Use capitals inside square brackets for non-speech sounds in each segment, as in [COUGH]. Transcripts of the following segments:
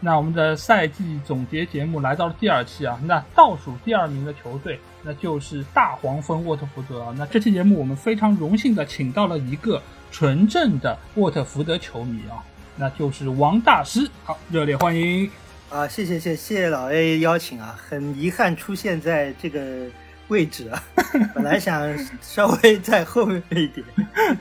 那我们的赛季总结节目来到了第二期啊，那倒数第二名的球队，那就是大黄蜂沃特福德啊。那这期节目我们非常荣幸的请到了一个纯正的沃特福德球迷啊，那就是王大师。好，热烈欢迎啊！谢谢谢谢老 A 邀请啊，很遗憾出现在这个。位置啊，[LAUGHS] 本来想稍微在后面一点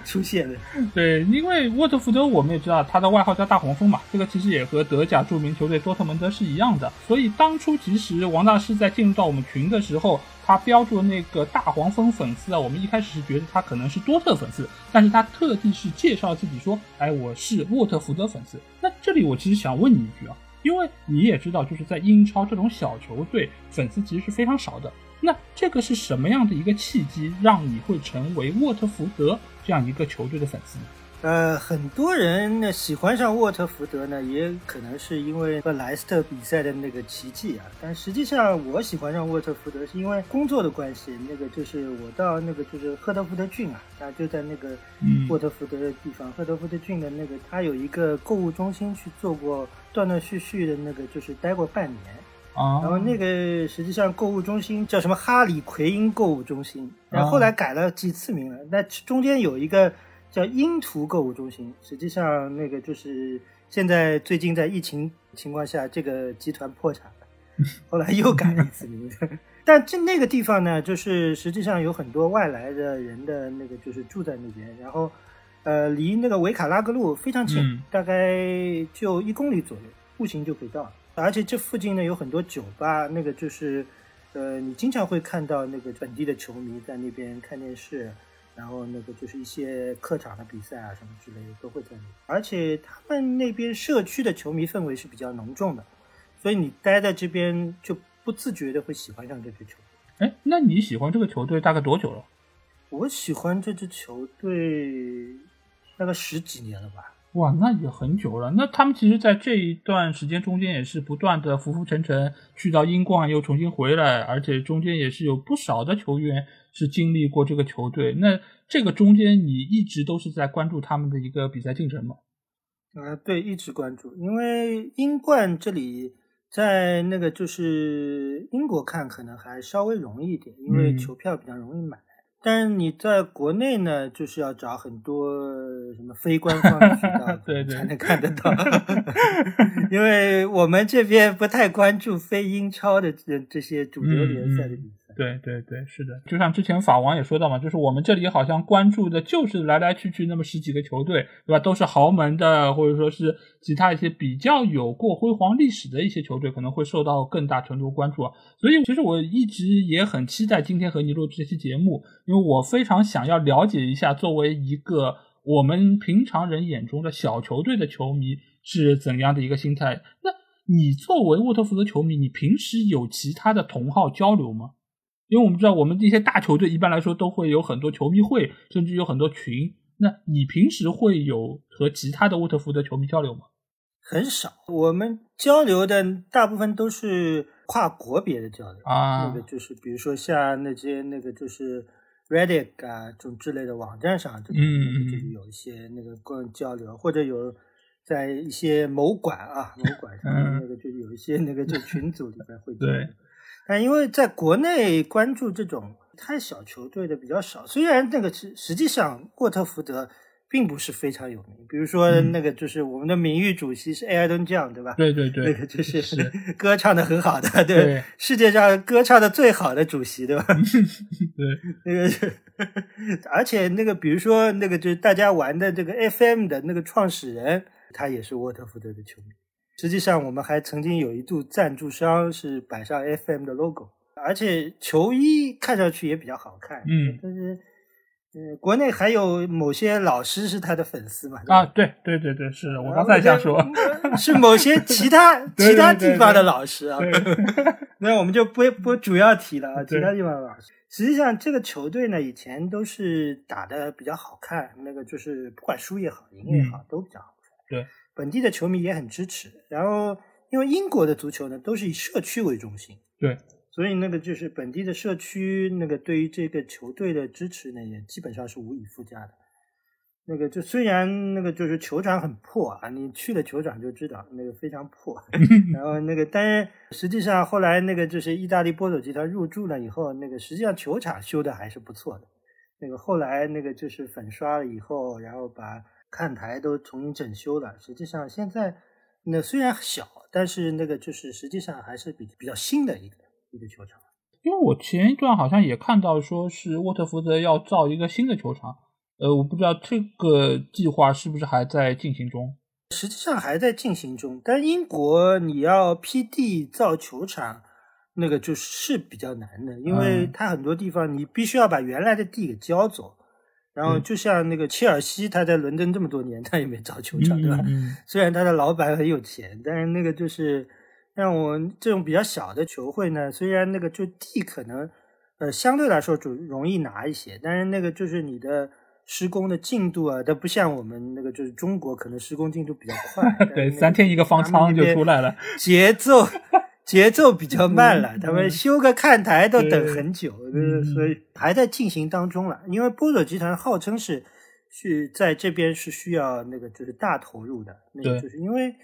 出现的。[LAUGHS] 对，因为沃特福德我们也知道他的外号叫大黄蜂嘛，这个其实也和德甲著名球队多特蒙德是一样的。所以当初其实王大师在进入到我们群的时候，他标注的那个大黄蜂粉丝啊，我们一开始是觉得他可能是多特粉丝，但是他特地是介绍自己说，哎，我是沃特福德粉丝。那这里我其实想问你一句啊，因为你也知道，就是在英超这种小球队粉丝其实是非常少的。那这个是什么样的一个契机，让你会成为沃特福德这样一个球队的粉丝呢？呃，很多人呢喜欢上沃特福德呢，也可能是因为和莱斯特比赛的那个奇迹啊。但实际上，我喜欢上沃特福德是因为工作的关系。那个就是我到那个就是赫德福德郡啊，他就在那个沃特福德的地方，赫德福德郡的那个他有一个购物中心去做过断断续续的那个，就是待过半年。然后那个实际上购物中心叫什么哈里奎因购物中心，然后后来改了几次名了。那中间有一个叫英图购物中心，实际上那个就是现在最近在疫情情况下，这个集团破产了，[LAUGHS] 后来又改了一次名。[LAUGHS] 但这那个地方呢，就是实际上有很多外来的人的那个就是住在那边，然后呃离那个维卡拉格路非常近，大概就一公里左右，步行就可以到。而且这附近呢有很多酒吧，那个就是，呃，你经常会看到那个本地的球迷在那边看电视，然后那个就是一些客场的比赛啊什么之类的都会在那。而且他们那边社区的球迷氛围是比较浓重的，所以你待在这边就不自觉的会喜欢上这支球队。哎，那你喜欢这个球队大概多久了？我喜欢这支球队大概十几年了吧。哇，那也很久了。那他们其实，在这一段时间中间，也是不断的浮浮沉沉，去到英冠又重新回来，而且中间也是有不少的球员是经历过这个球队。那这个中间，你一直都是在关注他们的一个比赛进程吗？啊，对，一直关注。因为英冠这里，在那个就是英国看，可能还稍微容易一点，因为球票比较容易买。但是你在国内呢，就是要找很多什么非官方渠道 [LAUGHS] 才能看得到，[LAUGHS] 因为我们这边不太关注非英超的这这些主流联赛的比赛。对对对，是的，就像之前法王也说到嘛，就是我们这里好像关注的就是来来去去那么十几个球队，对吧？都是豪门的，或者说是其他一些比较有过辉煌历史的一些球队，可能会受到更大程度关注啊。所以其实我一直也很期待今天和你录这期节目，因为我非常想要了解一下，作为一个我们平常人眼中的小球队的球迷是怎样的一个心态。那你作为沃特福德球迷，你平时有其他的同好交流吗？因为我们知道，我们这些大球队一般来说都会有很多球迷会，甚至有很多群。那你平时会有和其他的沃特福德球迷交流吗？很少，我们交流的大部分都是跨国别的交流啊。那个就是，比如说像那些那个就是 Reddit 啊这种之类的网站上，这种就是有一些那个个人交流，或者有在一些某馆啊某馆上那个就是有一些那个就群组里边会对。但因为在国内关注这种太小球队的比较少，虽然那个实实际上沃特福德并不是非常有名，比如说那个就是我们的名誉主席是埃尔顿酱，对吧？对对对，那个就是 [LAUGHS] 歌唱的很好的，对，世界上歌唱的最好的主席，对吧？[LAUGHS] 对，那个，而且那个比如说那个就是大家玩的这个 FM 的那个创始人，他也是沃特福德的球迷。实际上，我们还曾经有一度赞助商是摆上 FM 的 logo，而且球衣看上去也比较好看。嗯，但是呃，国内还有某些老师是他的粉丝嘛？啊，对对对对，是我刚才想说，是某些其他 [LAUGHS] 其他地方的老师啊。[LAUGHS] 那我们就不不主要提了啊，其他地方的老师。实际上，这个球队呢，以前都是打的比较好看，那个就是不管输也好，赢也好，都比较好看。对，本地的球迷也很支持。然后，因为英国的足球呢，都是以社区为中心。对。所以那个就是本地的社区，那个对于这个球队的支持呢，也基本上是无以复加的。那个就虽然那个就是球场很破啊，你去了球场就知道那个非常破。[LAUGHS] 然后那个，但是实际上后来那个就是意大利波佐集团入驻了以后，那个实际上球场修的还是不错的。那个后来那个就是粉刷了以后，然后把看台都重新整修了。实际上现在那虽然小，但是那个就是实际上还是比比较新的一个。一个球场，因为我前一段好像也看到说是沃特福德要造一个新的球场，呃，我不知道这个计划是不是还在进行中。实际上还在进行中，但英国你要批地造球场，那个就是比较难的，因为它很多地方你必须要把原来的地给交走，然后就像那个切尔西，他在伦敦这么多年，他也没找球场，对吧？[LAUGHS] 虽然他的老板很有钱，但是那个就是。像我这种比较小的球会呢，虽然那个就地可能，呃，相对来说就容易拿一些，但是那个就是你的施工的进度啊，它不像我们那个就是中国可能施工进度比较快，[LAUGHS] 对，三天一个方舱就出来了，节奏节奏比较慢了，他们修个看台都等很久，所以还在进行当中了。因为波佐集团号称是是在这边是需要那个就是大投入的，那个就是因为。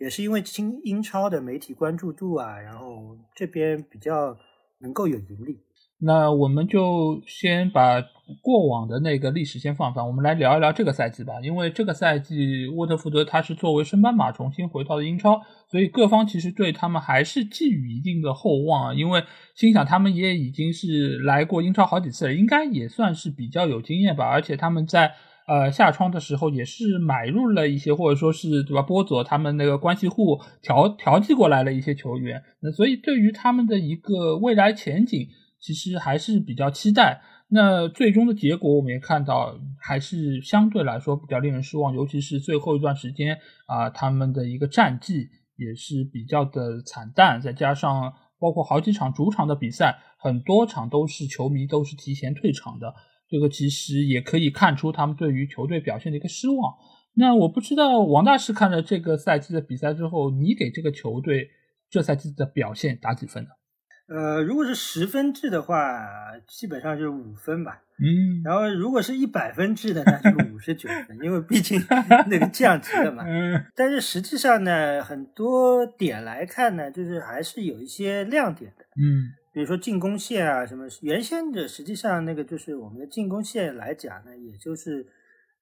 也是因为英英超的媒体关注度啊，然后这边比较能够有盈利。那我们就先把过往的那个历史先放放，我们来聊一聊这个赛季吧。因为这个赛季沃特福德他是作为升班马重新回到了英超，所以各方其实对他们还是寄予一定的厚望啊。因为心想他们也已经是来过英超好几次了，应该也算是比较有经验吧。而且他们在呃，下窗的时候也是买入了一些，或者说是对吧？波佐他们那个关系户调调剂过来了一些球员，那所以对于他们的一个未来前景，其实还是比较期待。那最终的结果我们也看到，还是相对来说比较令人失望，尤其是最后一段时间啊，他们的一个战绩也是比较的惨淡，再加上包括好几场主场的比赛，很多场都是球迷都是提前退场的。这个其实也可以看出他们对于球队表现的一个失望。那我不知道王大师看了这个赛季的比赛之后，你给这个球队这赛季的表现打几分呢？呃，如果是十分制的话，基本上就是五分吧。嗯。然后如果是一百分制的，那就是五十九分，因为毕竟 [LAUGHS] 那个降级了嘛。嗯。但是实际上呢，很多点来看呢，就是还是有一些亮点的。嗯。比如说进攻线啊，什么原先的，实际上那个就是我们的进攻线来讲呢，也就是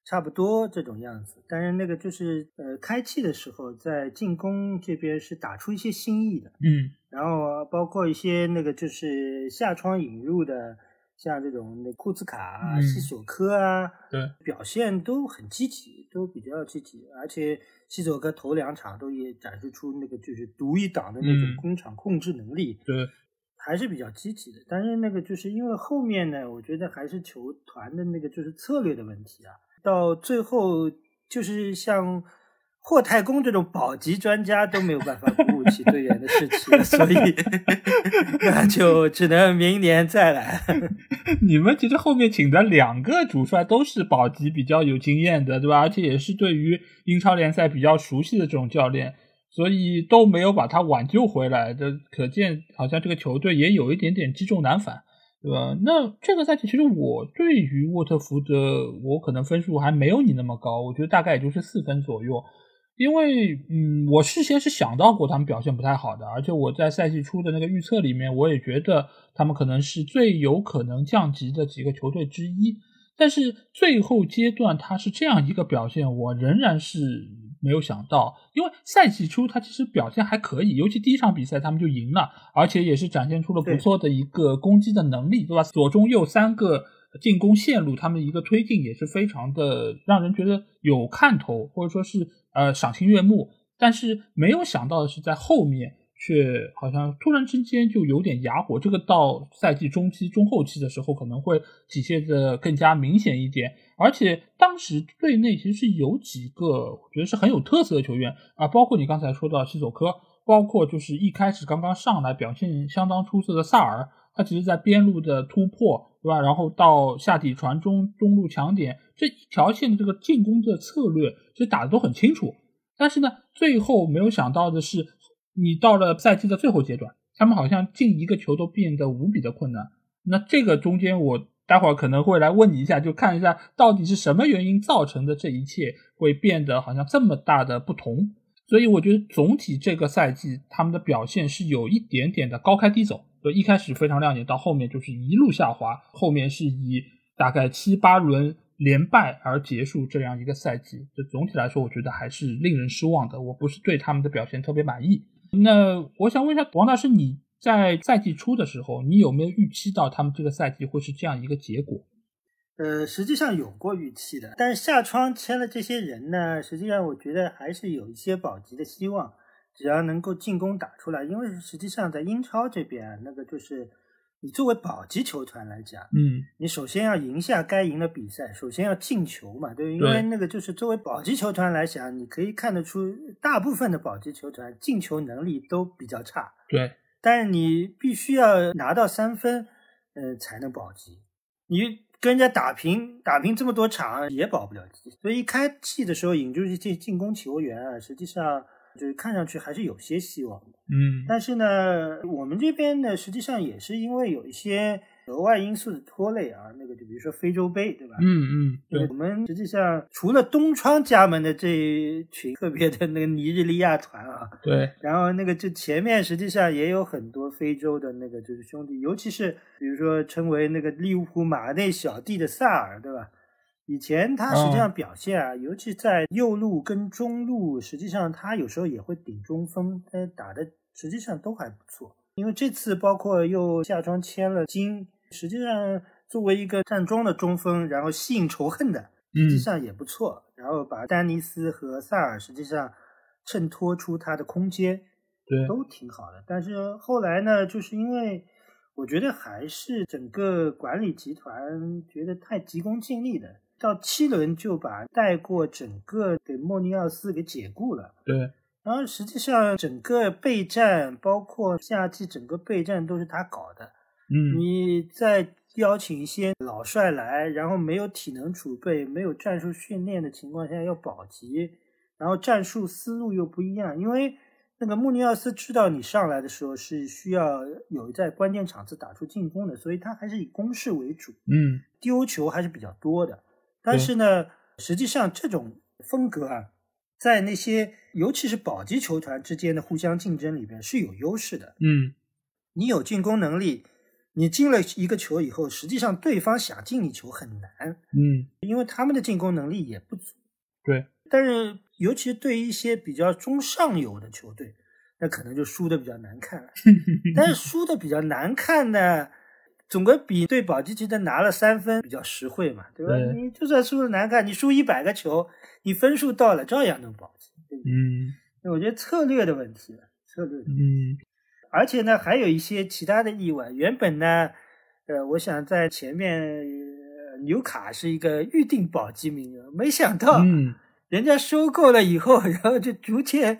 差不多这种样子。但是那个就是呃，开气的时候，在进攻这边是打出一些新意的，嗯。然后包括一些那个就是下窗引入的，像这种那库兹卡啊、西索科啊，对，表现都很积极，都比较积极。而且西索科头两场都也展示出那个就是独一档的那种工厂控制能力，对。还是比较积极的，但是那个就是因为后面呢，我觉得还是球团的那个就是策略的问题啊，到最后就是像霍太公这种保级专家都没有办法鼓舞起队员的士气，所以 [LAUGHS] 那就只能明年再来。[LAUGHS] 你们其实后面请的两个主帅都是保级比较有经验的，对吧？而且也是对于英超联赛比较熟悉的这种教练。所以都没有把他挽救回来，的可见好像这个球队也有一点点积重难返，对吧？那这个赛季其实我对于沃特福德，我可能分数还没有你那么高，我觉得大概也就是四分左右，因为嗯，我事先是想到过他们表现不太好的，而且我在赛季初的那个预测里面，我也觉得他们可能是最有可能降级的几个球队之一，但是最后阶段他是这样一个表现，我仍然是。没有想到，因为赛季初他其实表现还可以，尤其第一场比赛他们就赢了，而且也是展现出了不错的一个攻击的能力，对吧？左中右三个进攻线路，他们一个推进也是非常的让人觉得有看头，或者说是呃赏心悦目。但是没有想到的是，在后面却好像突然之间就有点哑火。这个到赛季中期、中后期的时候可能会体现的更加明显一点。而且当时队内其实是有几个我觉得是很有特色的球员啊，包括你刚才说到西索科，包括就是一开始刚刚上来表现相当出色的萨尔，他其实在边路的突破，对吧？然后到下底传中、中路抢点这一条线的这个进攻的策略，其实打的都很清楚。但是呢，最后没有想到的是，你到了赛季的最后阶段，他们好像进一个球都变得无比的困难。那这个中间我。待会儿可能会来问你一下，就看一下到底是什么原因造成的这一切会变得好像这么大的不同。所以我觉得总体这个赛季他们的表现是有一点点的高开低走，就一开始非常亮眼，到后面就是一路下滑，后面是以大概七八轮连败而结束这样一个赛季。就总体来说，我觉得还是令人失望的。我不是对他们的表现特别满意。那我想问一下王大师，你？在赛季初的时候，你有没有预期到他们这个赛季会是这样一个结果？呃，实际上有过预期的，但是下窗签了这些人呢，实际上我觉得还是有一些保级的希望，只要能够进攻打出来。因为实际上在英超这边，那个就是。你作为保级球团来讲，嗯，你首先要赢下该赢的比赛，首先要进球嘛，对，因为那个就是作为保级球团来讲，你可以看得出，大部分的保级球团进球能力都比较差，对。但是你必须要拿到三分，呃，才能保级。你跟人家打平，打平这么多场也保不了级。所以一开季的时候引入这些进攻球员啊，实际上。就是看上去还是有些希望的，嗯，但是呢，我们这边呢，实际上也是因为有一些额外因素的拖累啊，那个就比如说非洲杯，对吧？嗯嗯，对，我们实际上除了东窗加盟的这一群特别的那个尼日利亚团啊，对，然后那个就前面实际上也有很多非洲的那个就是兄弟，尤其是比如说称为那个利物浦马内小弟的萨尔，对吧？以前他实际上表现啊，尤其在右路跟中路，实际上他有时候也会顶中锋，他打的实际上都还不错。因为这次包括又下庄签了金，实际上作为一个站桩的中锋，然后吸引仇恨的，实际上也不错。然后把丹尼斯和萨尔实际上衬托出他的空间，对，都挺好的。但是后来呢，就是因为我觉得还是整个管理集团觉得太急功近利的。到七轮就把带过整个给莫尼奥斯给解雇了。对，然后实际上整个备战，包括夏季整个备战都是他搞的。嗯，你再邀请一些老帅来，然后没有体能储备、没有战术训练的情况下要保级，然后战术思路又不一样，因为那个穆尼奥斯知道你上来的时候是需要有在关键场次打出进攻的，所以他还是以攻势为主。嗯，丢球还是比较多的。但是呢，实际上这种风格啊，在那些尤其是保级球团之间的互相竞争里边是有优势的。嗯，你有进攻能力，你进了一个球以后，实际上对方想进你球很难。嗯，因为他们的进攻能力也不足。对。但是，尤其对于一些比较中上游的球队，那可能就输的比较难看了。[LAUGHS] 但是输的比较难看呢？总归比对保级级的拿了三分比较实惠嘛，对吧？你就算输的难看，你输一百个球，你分数到了，照样能保级。嗯，我觉得策略的问题，策略。嗯，而且呢，还有一些其他的意外。原本呢，呃，我想在前面纽卡是一个预定保级名额，没想到。人家收购了以后，[LAUGHS] 然后就逐渐，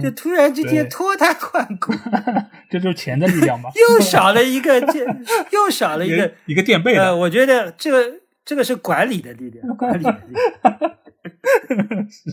就突然之间脱胎换骨，[LAUGHS] 这就是钱的力量吧？[LAUGHS] 又少了一个，又少了一个一个垫背的。我觉得这个这个是管理的力量，管理的力量。[LAUGHS] 是，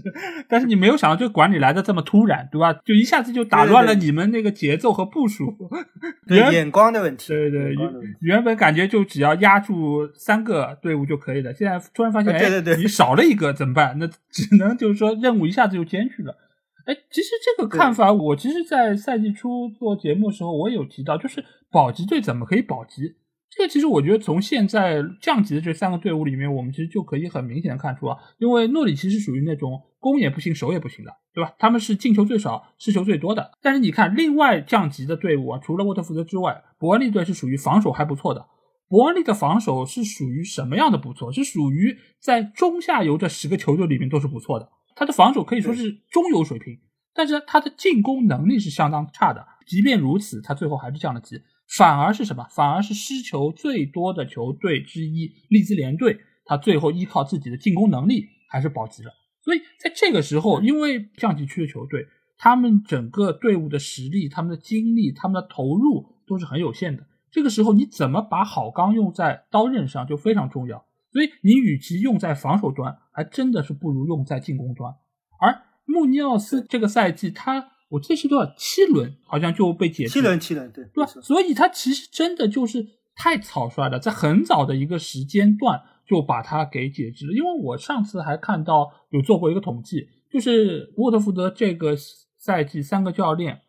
但是你没有想到这个管理来的这么突然，对吧？就一下子就打乱了你们那个节奏和部署。[LAUGHS] 对眼光的问题。对对，原本感觉就只要压住三个队伍就可以了，现在突然发现，对对对，你少了一个怎么办？那只能就是说任务一下子就艰巨了。哎，其实这个看法，我其实，在赛季初做节目的时候，我有提到，就是保级队怎么可以保级？这个其实我觉得从现在降级的这三个队伍里面，我们其实就可以很明显的看出啊，因为诺里奇是属于那种攻也不行，守也不行的，对吧？他们是进球最少，失球最多的。但是你看另外降级的队伍啊，除了沃特福德之外，伯恩利队是属于防守还不错的。伯恩利的防守是属于什么样的不错？是属于在中下游这十个球队里面都是不错的。他的防守可以说是中游水平。但是他的进攻能力是相当差的，即便如此，他最后还是降了级。反而是什么？反而是失球最多的球队之一利兹联队，他最后依靠自己的进攻能力还是保级了。所以在这个时候，因为降级区的球队，他们整个队伍的实力、他们的精力、他们的投入都是很有限的。这个时候，你怎么把好钢用在刀刃上就非常重要。所以你与其用在防守端，还真的是不如用在进攻端。而穆尼奥斯这个赛季，他。我记得是多少七轮，好像就被解七轮七轮对对吧？所以他其实真的就是太草率了，在很早的一个时间段就把他给解职了。因为我上次还看到有做过一个统计，就是沃特福德这个赛季三个教练，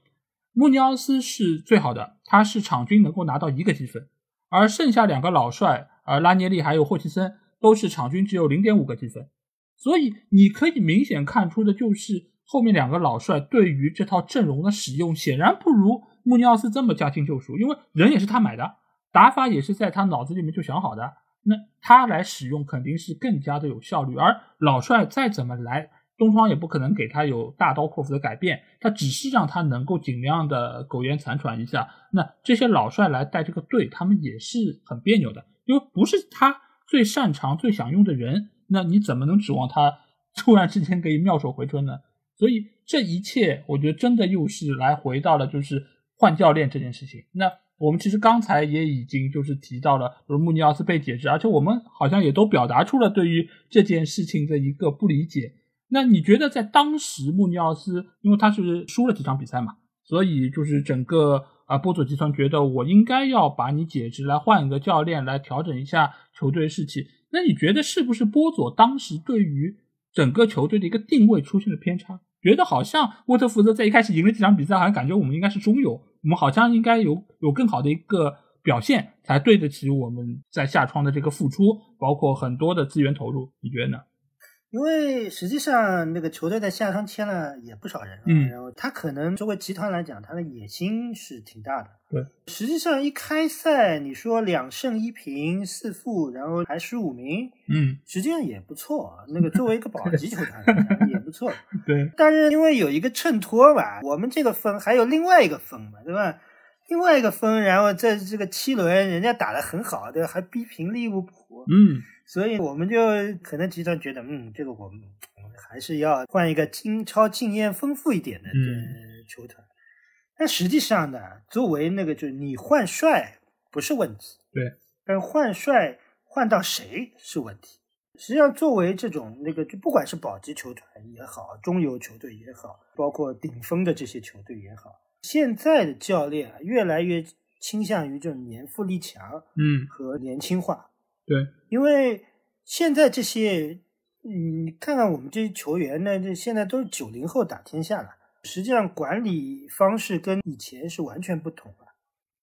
穆尼奥斯是最好的，他是场均能够拿到一个积分，而剩下两个老帅，呃拉涅利还有霍奇森都是场均只有零点五个积分，所以你可以明显看出的就是。后面两个老帅对于这套阵容的使用显然不如穆尼奥斯这么驾轻就熟，因为人也是他买的，打法也是在他脑子里面就想好的，那他来使用肯定是更加的有效率。而老帅再怎么来，东窗也不可能给他有大刀阔斧的改变，他只是让他能够尽量的苟延残喘一下。那这些老帅来带这个队，他们也是很别扭的，因为不是他最擅长、最想用的人，那你怎么能指望他突然之间可以妙手回春呢？所以这一切，我觉得真的又是来回到了就是换教练这件事情。那我们其实刚才也已经就是提到了，就是穆尼奥斯被解职，而且我们好像也都表达出了对于这件事情的一个不理解。那你觉得在当时穆尼奥斯，因为他是输了几场比赛嘛，所以就是整个啊波佐集团觉得我应该要把你解职，来换一个教练来调整一下球队士气。那你觉得是不是波佐当时对于？整个球队的一个定位出现了偏差，觉得好像沃特福德在一开始赢了这场比赛，好像感觉我们应该是中游，我们好像应该有有更好的一个表现，才对得起我们在下窗的这个付出，包括很多的资源投入，你觉得呢？因为实际上那个球队在夏窗签了也不少人，嗯，然后他可能作为集团来讲，他的野心是挺大的。对，实际上一开赛你说两胜一平四负，然后排十五名，嗯，实际上也不错。那个作为一个保级球队 [LAUGHS] 也不错。对，但是因为有一个衬托吧，我们这个分还有另外一个分嘛，对吧？另外一个分，然后在这个七轮人家打得很好，对吧，还逼平利物浦，嗯。所以我们就可能集团觉得，嗯，这个我们我们还是要换一个英超经验丰富一点的球团。但实际上呢，作为那个就是你换帅不是问题，对，但换帅换到谁是问题。实际上，作为这种那个就不管是保级球团也好，中游球队也好，包括顶峰的这些球队也好，现在的教练啊，越来越倾向于这种年富力强，嗯，和年轻化。对，因为现在这些，你看看我们这些球员呢，这现在都是九零后打天下了。实际上管理方式跟以前是完全不同了。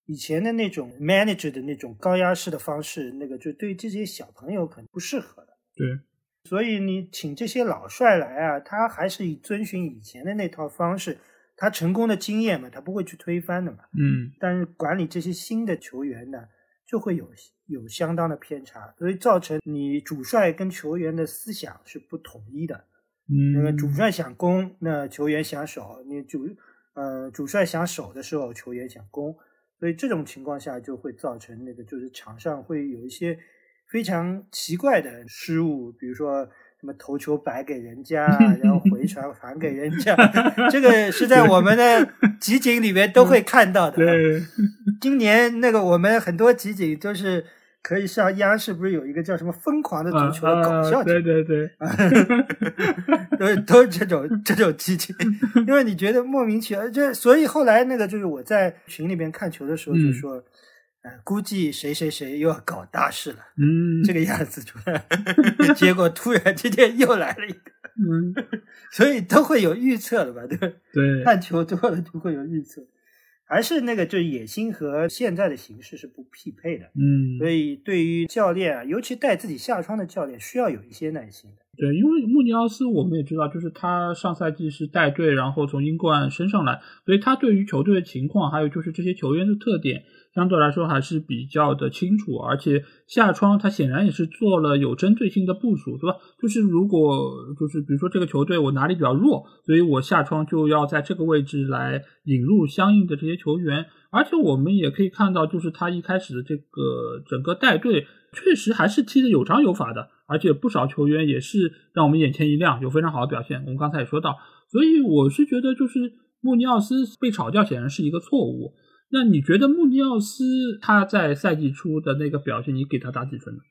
以前的那种 manager 的那种高压式的方式，那个就对这些小朋友可能不适合的。对，所以你请这些老帅来啊，他还是以遵循以前的那套方式，他成功的经验嘛，他不会去推翻的嘛。嗯。但是管理这些新的球员呢？就会有有相当的偏差，所以造成你主帅跟球员的思想是不统一的。嗯，那个主帅想攻，那球员想守；你主呃主帅想守的时候，球员想攻，所以这种情况下就会造成那个就是场上会有一些非常奇怪的失误，比如说。什么头球摆给人家，[LAUGHS] 然后回传还给人家，这个是在我们的集锦里面都会看到的。对，今年那个我们很多集锦都是可以上央视，不是有一个叫什么“疯狂的足球”搞笑对对对，[LAUGHS] 都是都是这种这种集锦，因为你觉得莫名其妙，就所以后来那个就是我在群里面看球的时候就说。呃，估计谁谁谁又要搞大事了，嗯，这个样子出来，[LAUGHS] 结果突然之间又来了一个，嗯，[LAUGHS] 所以都会有预测的吧，对对，看球多了就会有预测，还是那个，就是野心和现在的形式是不匹配的，嗯，所以对于教练啊，尤其带自己下窗的教练，需要有一些耐心的，对，因为穆尼奥斯我们也知道，就是他上赛季是带队，然后从英冠升上来，所以他对于球队的情况，还有就是这些球员的特点，相对来说还是比较的清楚。而且下窗他显然也是做了有针对性的部署，对吧？就是如果就是比如说这个球队我哪里比较弱，所以我下窗就要在这个位置来引入相应的这些球员。而且我们也可以看到，就是他一开始的这个整个带队，确实还是踢得有章有法的。而且不少球员也是让我们眼前一亮，有非常好的表现。我们刚才也说到，所以我是觉得，就是穆尼奥斯被炒掉显然是一个错误。那你觉得穆尼奥斯他在赛季初的那个表现，你给他打几分呢？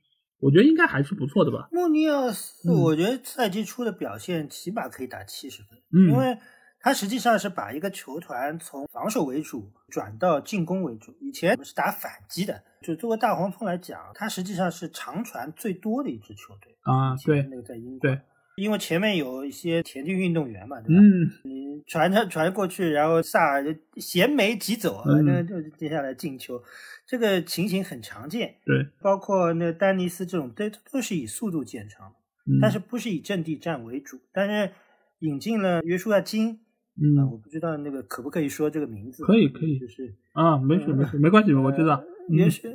我觉得应该还是不错的吧。穆尼奥斯，我觉得赛季初的表现起码可以打七十分，因为。他实际上是把一个球团从防守为主转到进攻为主。以前是打反击的，就作为大黄蜂来讲，他实际上是长传最多的一支球队啊。对，那个在英对，因为前面有一些田径运动员嘛，对吧？嗯，你传传传过去，然后萨尔就衔枚疾走，那就接下来进球，这个情形很常见。对，包括那丹尼斯这种，都都是以速度见长，但是不是以阵地战为主。但是引进了约书亚金。嗯，我不知道那个可不可以说这个名字？可以，可以，就是啊，没事，没事，没关系，我知道。约书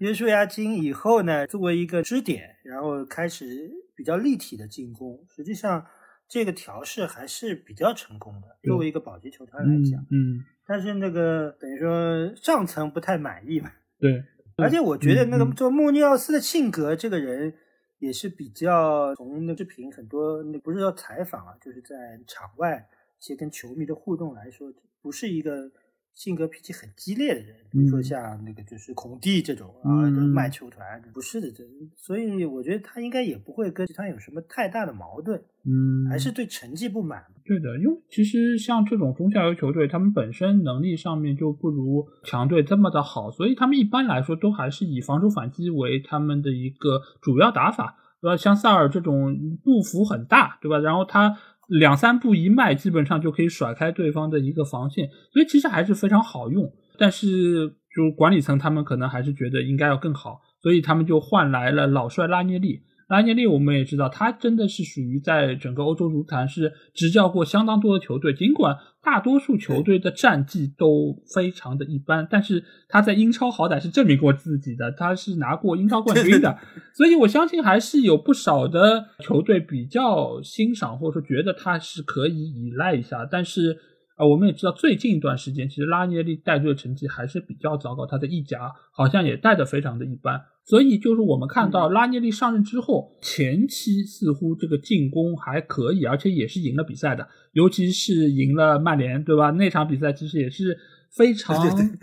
约束亚金以后呢，作为一个支点，然后开始比较立体的进攻。实际上，这个调试还是比较成功的。作为一个保级球团来讲，嗯，但是那个等于说上层不太满意嘛。对，[LAUGHS] 而且我觉得那个做穆尼奥斯的性格，这个人也是比较从那视频很多，那不是说采访啊，就是在场外一。些跟球迷的互动来说，不是一个性格脾气很激烈的人，比如说像那个就是孔蒂这种啊，卖球团不是的，这所以我觉得他应该也不会跟其他有什么太大的矛盾，嗯，还是对成绩不满。对的，因为其实像这种中下游球队，他们本身能力上面就不如强队这么的好，所以他们一般来说都还是以防守反击为他们的一个主要打法，对吧？像萨尔这种步幅很大，对吧？然后他。两三步一迈，基本上就可以甩开对方的一个防线，所以其实还是非常好用。但是，就管理层他们可能还是觉得应该要更好，所以他们就换来了老帅拉涅利。拉涅利我们也知道，他真的是属于在整个欧洲足坛是执教过相当多的球队，尽管大多数球队的战绩都非常的一般，[LAUGHS] 但是他在英超好歹是证明过自己的，他是拿过英超冠军的，所以我相信还是有不少的球队比较欣赏或者说觉得他是可以依赖一下，但是。啊，我们也知道，最近一段时间，其实拉涅利带队的成绩还是比较糟糕，他的意甲好像也带的非常的一般。所以就是我们看到拉涅利上任之后，前期似乎这个进攻还可以，而且也是赢了比赛的，尤其是赢了曼联，对吧？那场比赛其实也是。非常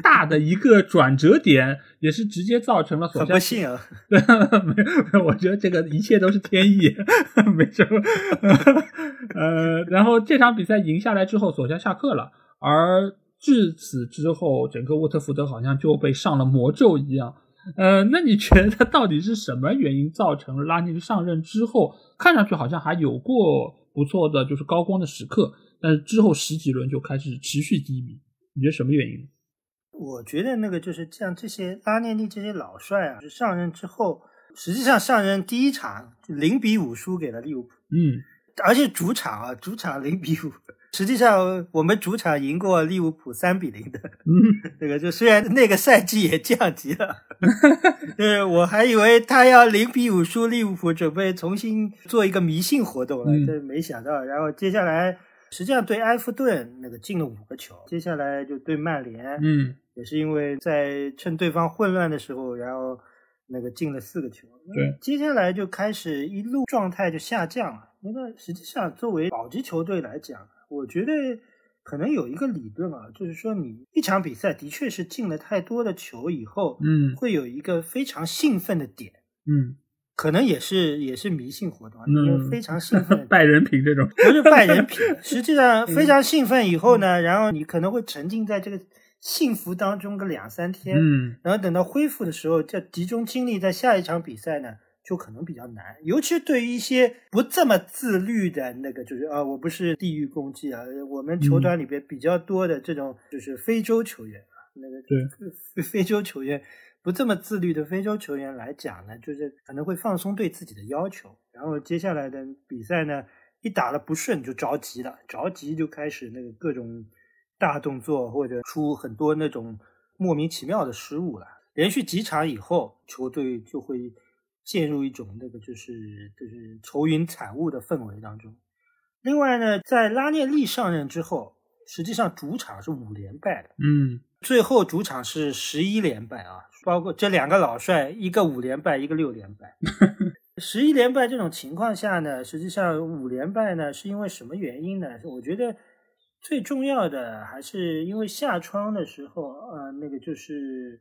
大的一个转折点，[LAUGHS] 也是直接造成了索夏。不幸啊！对，[LAUGHS] 没有，我觉得这个一切都是天意，[LAUGHS] 没什么。呃，然后这场比赛赢下来之后，索夏下课了，而至此之后，整个沃特福德好像就被上了魔咒一样。呃，那你觉得到底是什么原因造成了拉尼上任之后，看上去好像还有过不错的就是高光的时刻，但是之后十几轮就开始持续低迷？你觉得什么原因？我觉得那个就是像这些拉涅利这些老帅啊，就上任之后，实际上上任第一场就零比五输给了利物浦，嗯，而且主场啊，主场零比五，实际上我们主场赢过利物浦三比零的，嗯，[LAUGHS] 那个就虽然那个赛季也降级了，对，[LAUGHS] 我还以为他要零比五输利物浦，准备重新做一个迷信活动了，这没想到，然后接下来。实际上对埃弗顿那个进了五个球，接下来就对曼联，嗯，也是因为在趁对方混乱的时候，然后那个进了四个球。对，接下来就开始一路状态就下降了。那个实际上作为保级球队来讲，我觉得可能有一个理论啊，就是说你一场比赛的确是进了太多的球以后，嗯，会有一个非常兴奋的点，嗯。可能也是也是迷信活动，因为非常兴奋，[LAUGHS] 拜人品这种。不是拜人品，[LAUGHS] 实际上非常兴奋以后呢，然后你可能会沉浸在这个幸福当中个两三天，嗯，然后等到恢复的时候，再集中精力在下一场比赛呢，就可能比较难，尤其对于一些不这么自律的那个，就是啊，我不是地域攻击啊，我们球团里边比较多的这种就是非洲球员啊。那个对。非非洲球员不这么自律的非洲球员来讲呢，就是可能会放松对自己的要求，然后接下来的比赛呢，一打了不顺就着急了，着急就开始那个各种大动作或者出很多那种莫名其妙的失误了。连续几场以后，球队就会陷入一种那个就是就是愁云惨雾的氛围当中。另外呢，在拉涅利上任之后，实际上主场是五连败的，嗯最后主场是十一连败啊，包括这两个老帅，一个五连败，一个六连败。[LAUGHS] 十一连败这种情况下呢，实际上五连败呢，是因为什么原因呢？我觉得最重要的还是因为下窗的时候，呃，那个就是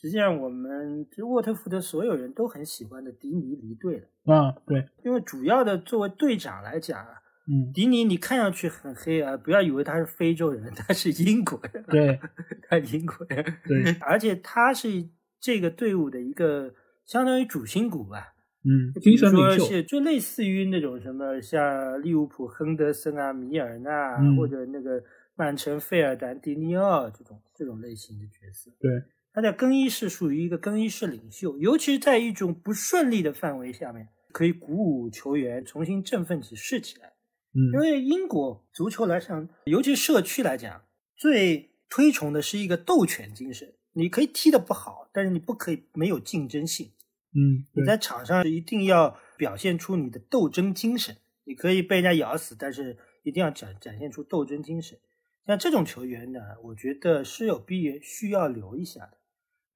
实际上我们这沃特福德所有人都很喜欢的迪尼离队了，啊，对，因为主要的作为队长来讲啊，嗯迪尼你看上去很黑啊，不要以为他是非洲人，[LAUGHS] 他是英国人，对 [LAUGHS] 他是英国人，对，[LAUGHS] 而且他是这个队伍的一个相当于主心骨吧。嗯，比如精神领袖，说是就类似于那种什么像利物浦亨德森啊、米尔纳、嗯或者那个曼城费尔南迪尼奥这种这种类型的角色。对，他在更衣室属于一个更衣室领袖，尤其是在一种不顺利的范围下面，可以鼓舞球员重新振奋起士气来。因嗯为英国足球来讲，尤其社区来讲，最推崇的是一个斗犬精神。你可以踢得不好，但是你不可以没有竞争性。嗯，你在场上一定要表现出你的斗争精神。你可以被人家咬死，但是一定要展展现出斗争精神。像这种球员呢，我觉得是有必要需要留一下的。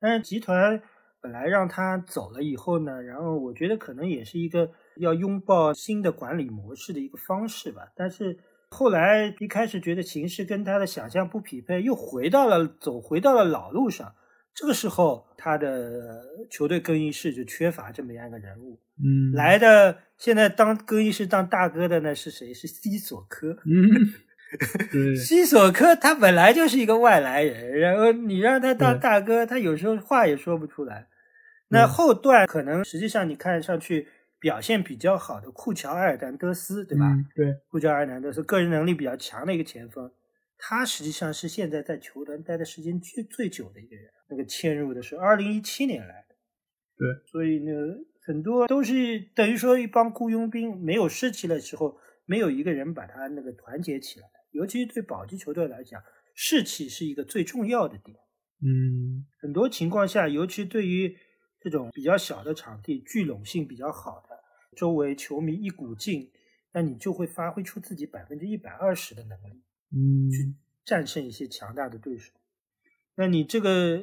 但是集团本来让他走了以后呢，然后我觉得可能也是一个要拥抱新的管理模式的一个方式吧。但是后来一开始觉得形势跟他的想象不匹配，又回到了走回到了老路上。这个时候，他的球队更衣室就缺乏这么样一个人物。嗯，来的现在当更衣室当大哥的呢是谁？是西索科。嗯，[LAUGHS] 对，西索科他本来就是一个外来人，然后你让他当大哥，他有时候话也说不出来。那嗯后段可能实际上你看上去表现比较好的库乔埃尔南德斯，对吧？嗯对，库乔埃尔南德斯个人能力比较强的一个前锋，他实际上是现在在球团待的时间最最久的一个人。那个迁入的是二零一七年来的，对，所以呢，很多都是等于说一帮雇佣兵没有士气的时候，没有一个人把他那个团结起来。尤其是对保级球队来讲，士气是一个最重要的点。嗯很多情况下，尤其对于这种比较小的场地，聚拢性比较好的，周围球迷一股劲，那你就会发挥出自己百分之一百二十的能力，嗯，去战胜一些强大的对手。那你这个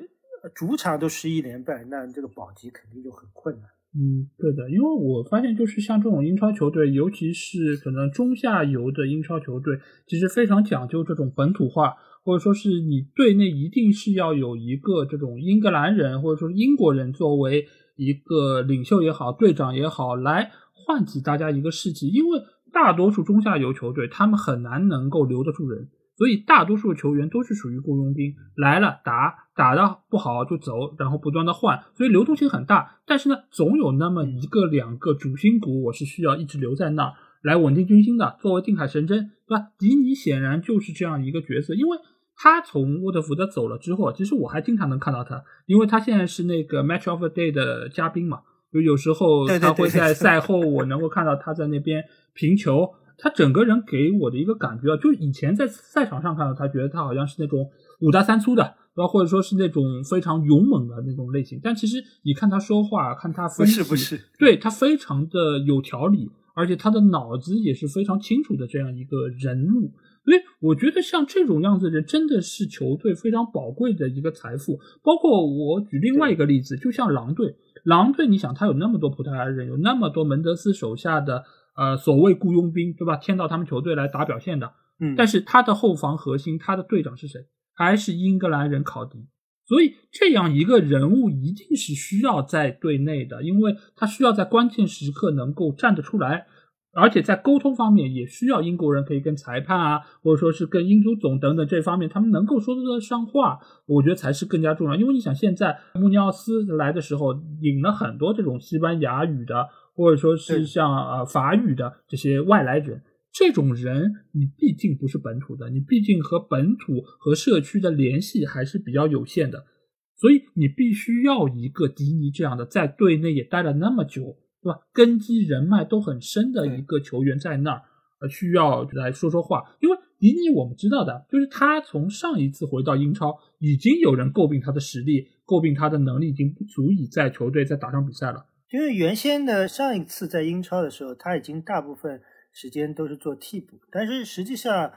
呃主场都十一连败，那这个保级肯定就很困难。嗯，对的，因为我发现就是像这种英超球队，尤其是可能中下游的英超球队，其实非常讲究这种本土化，或者说是你队内一定是要有一个这种英格兰人或者说英国人作为一个领袖也好，队长也好，来唤起大家一个士气。因为大多数中下游球队他们很难能够留得住人，所以大多数球员都是属于雇佣兵，来了打打的不好就走，然后不断的换，所以流动性很大。但是呢，总有那么一个两个主心骨，我是需要一直留在那儿来稳定军心的，作为定海神针，对吧？迪尼显然就是这样一个角色，因为他从沃特福德走了之后，其实我还经常能看到他，因为他现在是那个 Match of the Day 的嘉宾嘛，就有时候他会在赛后，我能够看到他在那边评球。他整个人给我的一个感觉啊，就是以前在赛场上看到他，觉得他好像是那种五大三粗的，然后？或者说是那种非常勇猛的那种类型。但其实你看他说话，看他不分析，是不是，对他非常的有条理，而且他的脑子也是非常清楚的这样一个人物。所以我觉得像这种样子的人，真的是球队非常宝贵的一个财富。包括我举另外一个例子，就像狼队，狼队，你想他有那么多葡萄牙人，有那么多门德斯手下的呃所谓雇佣兵，对吧？添到他们球队来打表现的，嗯，但是他的后防核心，他的队长是谁？还是英格兰人考迪。所以这样一个人物一定是需要在队内的，因为他需要在关键时刻能够站得出来，而且在沟通方面也需要英国人可以跟裁判啊，或者说是跟英足总等等这方面，他们能够说得上话，我觉得才是更加重要。因为你想，现在穆尼奥斯来的时候引了很多这种西班牙语的，或者说是像呃法语的这些外来人。这种人你毕竟不是本土的，你毕竟和本土和社区的联系还是比较有限的，所以你必须要一个迪尼这样的在队内也待了那么久，对吧？根基人脉都很深的一个球员在那儿，呃，需要来说说话。因为迪尼我们知道的，就是他从上一次回到英超，已经有人诟病他的实力，诟病他的能力已经不足以在球队再打上比赛了。因为原先的上一次在英超的时候，他已经大部分时间都是做替补，但是实际上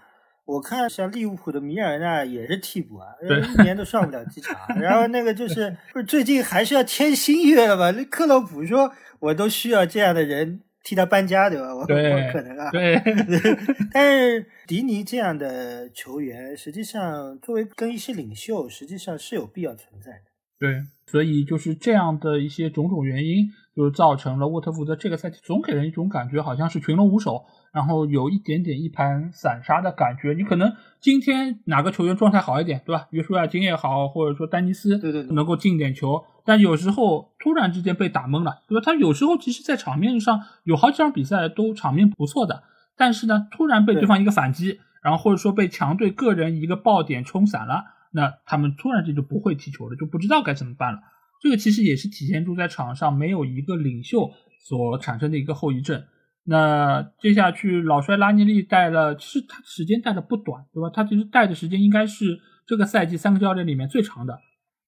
我看像利物浦的米尔纳也是替补啊，一年都上不了几场。然后那个就是不是最近还是要签新约了吧？那克洛普说，我都需要这样的人替他搬家，对吧？我我可能啊。对。[LAUGHS] 但是迪尼这样的球员，实际上作为更衣室领袖，实际上是有必要存在的。对。所以就是这样的一些种种原因，就是造成了沃特福德这个赛季总给人一种感觉，好像是群龙无首，然后有一点点一盘散沙的感觉。你可能今天哪个球员状态好一点，对吧？约书亚金也好，或者说丹尼斯，对对，能够进点球，但有时候突然之间被打懵了，对吧？他有时候其实，在场面上有好几场比赛都场面不错的，但是呢，突然被对方一个反击，然后或者说被强队个人一个爆点冲散了。那他们突然间就不会踢球了，就不知道该怎么办了。这个其实也是体现出在场上没有一个领袖所产生的一个后遗症。那接下去老帅拉涅利带了，其实他时间带的不短，对吧？他其实带的时间应该是这个赛季三个教练里面最长的，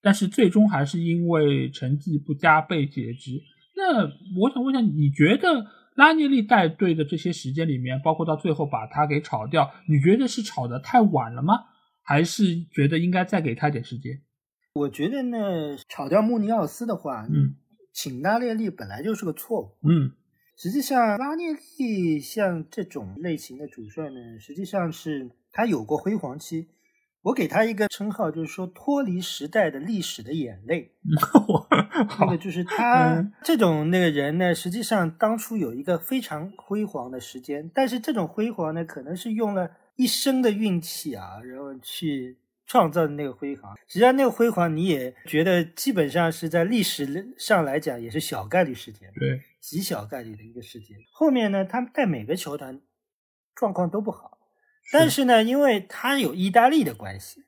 但是最终还是因为成绩不佳被解职。那我想问一下，你觉得拉涅利带队的这些时间里面，包括到最后把他给炒掉，你觉得是炒的太晚了吗？还是觉得应该再给他点时间？我觉得呢，炒掉穆尼奥斯的话，嗯，请拉涅利本来就是个错误，嗯，实际上拉涅利像这种类型的主帅呢，实际上是他有过辉煌期，我给他一个称号，就是说脱离时代的历史的眼泪，[LAUGHS] 那个就是他这种那个人呢，实际上当初有一个非常辉煌的时间，但是这种辉煌呢，可能是用了。一生的运气啊，然后去创造的那个辉煌，实际上那个辉煌你也觉得基本上是在历史上来讲也是小概率事件，对，极小概率的一个事件。后面呢，他们带每个球团状况都不好，但是呢，因为他有意大利的关系，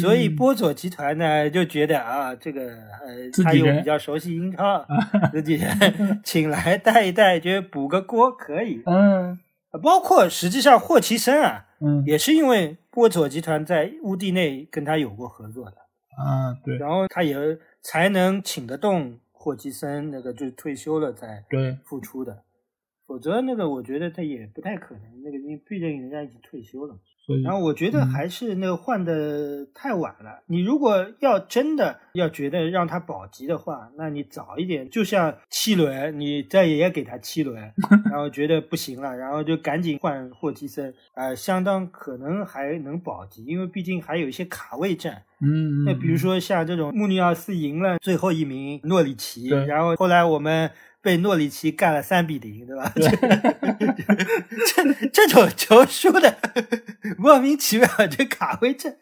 所以波佐集团呢就觉得啊，这个呃，他又比较熟悉英超，自己人请来带一带，觉得补个锅可以，嗯。包括实际上霍奇森啊，嗯，也是因为波佐集团在乌地内跟他有过合作的，啊，对，然后他也才能请得动霍奇森，那个就是退休了再对。复出的，否则那个我觉得他也不太可能，那个因为毕竟人家已经退休了。然后我觉得还是那个换的太晚了。你如果要真的要觉得让他保级的话，那你早一点，就像七轮，你再也给他七轮，然后觉得不行了，然后就赶紧换霍奇森，呃，相当可能还能保级，因为毕竟还有一些卡位战。嗯，那比如说像这种穆尼奥斯赢了最后一名诺里奇，然后后来我们。被诺里奇干了三比零，对吧？[LAUGHS] 这这种球输的莫名其妙，这卡位这，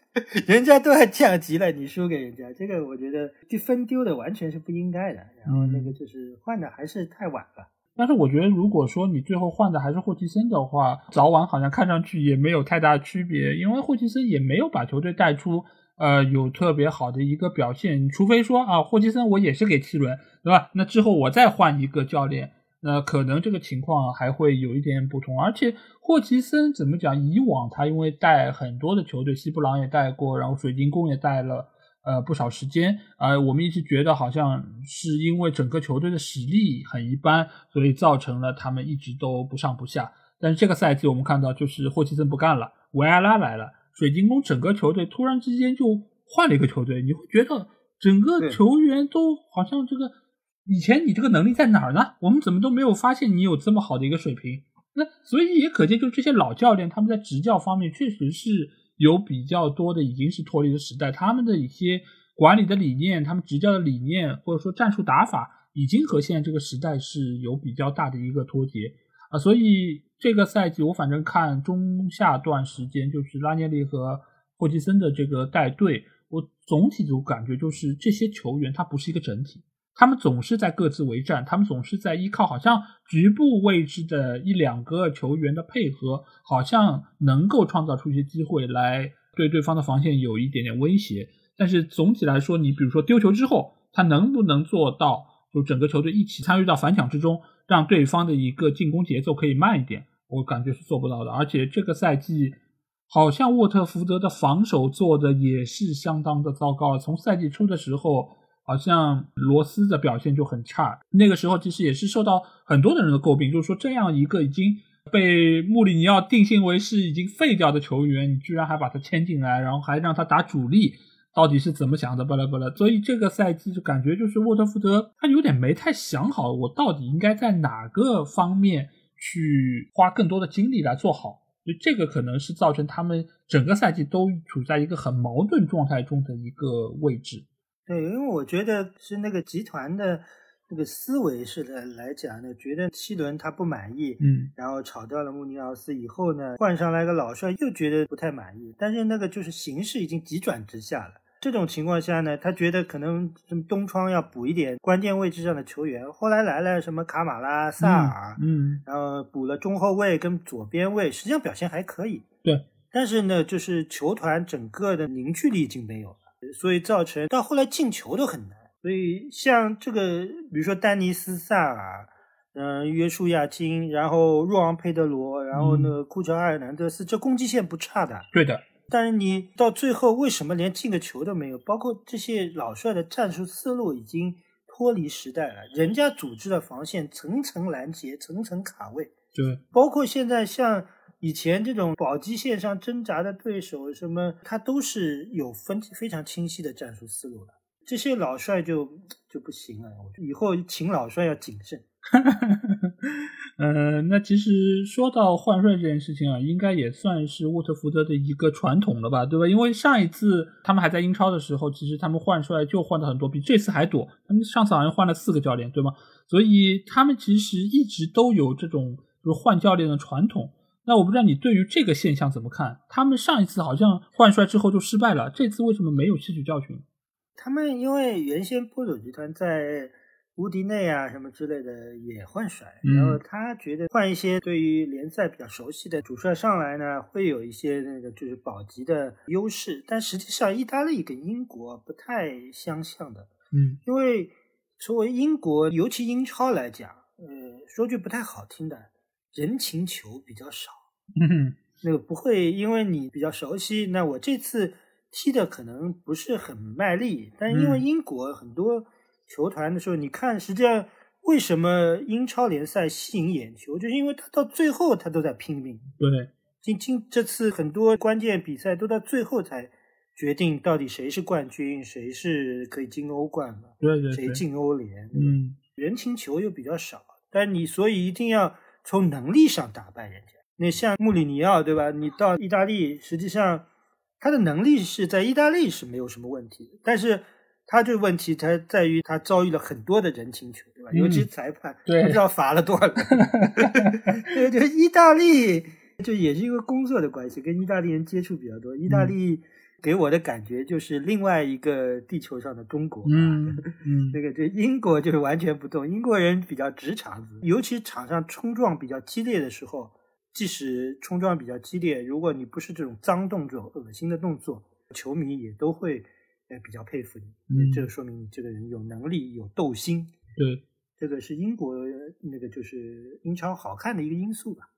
人家都要降级了，你输给人家，这个我觉得这分丢的完全是不应该的。然后那个就是换的还是太晚了。但是我觉得，如果说你最后换的还是霍奇森的话，早晚好像看上去也没有太大区别，因为霍奇森也没有把球队带出。呃，有特别好的一个表现，除非说啊，霍奇森我也是给七轮，对吧？那之后我再换一个教练，那可能这个情况还会有一点不同。而且霍奇森怎么讲？以往他因为带很多的球队，西布朗也带过，然后水晶宫也带了呃不少时间，呃，我们一直觉得好像是因为整个球队的实力很一般，所以造成了他们一直都不上不下。但是这个赛季我们看到，就是霍奇森不干了，维埃拉来了。水晶宫整个球队突然之间就换了一个球队，你会觉得整个球员都好像这个以前你这个能力在哪儿呢？我们怎么都没有发现你有这么好的一个水平？那所以也可见，就这些老教练他们在执教方面确实是有比较多的，已经是脱离了时代，他们的一些管理的理念，他们执教的理念或者说战术打法，已经和现在这个时代是有比较大的一个脱节啊，所以。这个赛季我反正看中下段时间，就是拉涅利和霍奇森的这个带队，我总体就感觉就是这些球员他不是一个整体，他们总是在各自为战，他们总是在依靠好像局部位置的一两个球员的配合，好像能够创造出一些机会来对对方的防线有一点点威胁。但是总体来说，你比如说丢球之后，他能不能做到就整个球队一起参与到反抢之中，让对方的一个进攻节奏可以慢一点？我感觉是做不到的。而且这个赛季。好像沃特福德的防守做的也是相当的糟糕。从赛季初的时候，好像罗斯的表现就很差。那个时候其实也是受到很多的人的诟病，就是说这样一个已经被穆里尼奥定性为是已经废掉的球员，你居然还把他签进来，然后还让他打主力，到底是怎么想的？巴拉巴拉。所以这个赛季就感觉就是沃特福德他有点没太想好，我到底应该在哪个方面去花更多的精力来做好。所以这个可能是造成他们整个赛季都处在一个很矛盾状态中的一个位置。对，因为我觉得是那个集团的那个思维式的来讲呢，觉得七轮他不满意，嗯，然后炒掉了穆尼奥斯以后呢，换上来个老帅又觉得不太满意，但是那个就是形势已经急转直下了。这种情况下呢，他觉得可能东窗要补一点关键位置上的球员。后来来了什么卡马拉、萨尔，嗯，然后补了中后卫跟左边卫，实际上表现还可以。对，但是呢，就是球团整个的凝聚力已经没有了，所以造成到后来进球都很难。所以像这个，比如说丹尼斯、萨尔，嗯，约书亚金，然后若昂佩德罗，然后呢库乔埃尔南德斯，这攻击线不差的。对的。但是你到最后为什么连进个球都没有？包括这些老帅的战术思路已经脱离时代了。人家组织的防线层层拦截，层层卡位。对，包括现在像以前这种保级线上挣扎的对手，什么他都是有分非常清晰的战术思路的。这些老帅就就不行了。以后请老帅要谨慎。[LAUGHS] 呃，那其实说到换帅这件事情啊，应该也算是沃特福德的一个传统了吧，对吧？因为上一次他们还在英超的时候，其实他们换帅就换的很多，比这次还多。他们上次好像换了四个教练，对吗？所以他们其实一直都有这种就是换教练的传统。那我不知道你对于这个现象怎么看？他们上一次好像换帅之后就失败了，这次为什么没有吸取教训？他们因为原先波佐集团在。乌迪内啊，什么之类的也换帅，然后他觉得换一些对于联赛比较熟悉的主帅上来呢，会有一些那个就是保级的优势。但实际上，意大利跟英国不太相像的，嗯，因为作为英国，尤其英超来讲，呃，说句不太好听的，人情球比较少，嗯，那个不会因为你比较熟悉，那我这次踢的可能不是很卖力，但因为英国很多。球团的时候，你看，实际上为什么英超联赛吸引眼球，就是因为他到最后他都在拼命。对，今今这次很多关键比赛都到最后才决定到底谁是冠军，谁是可以进欧冠嘛？对对，谁进欧联？嗯，人情球又比较少，但你所以一定要从能力上打败人家。那像穆里尼奥对吧？你到意大利，实际上他的能力是在意大利是没有什么问题，但是。他这个问题，他在于他遭遇了很多的人情球，对吧？尤其裁判，不知道罚了多少人。[LAUGHS] 对，就意大利，就也是一个工作的关系，跟意大利人接触比较多。意大利给我的感觉就是另外一个地球上的中国。[LAUGHS] 嗯嗯，那个就英国就是完全不动，英国人比较直肠子，尤其场上冲撞比较激烈的时候，即使冲撞比较激烈，如果你不是这种脏动作、恶心的动作，球迷也都会。比较佩服你，这个说明你这个人有能力、有斗心。对，这个是英国那个就是英超好看的一个因素吧。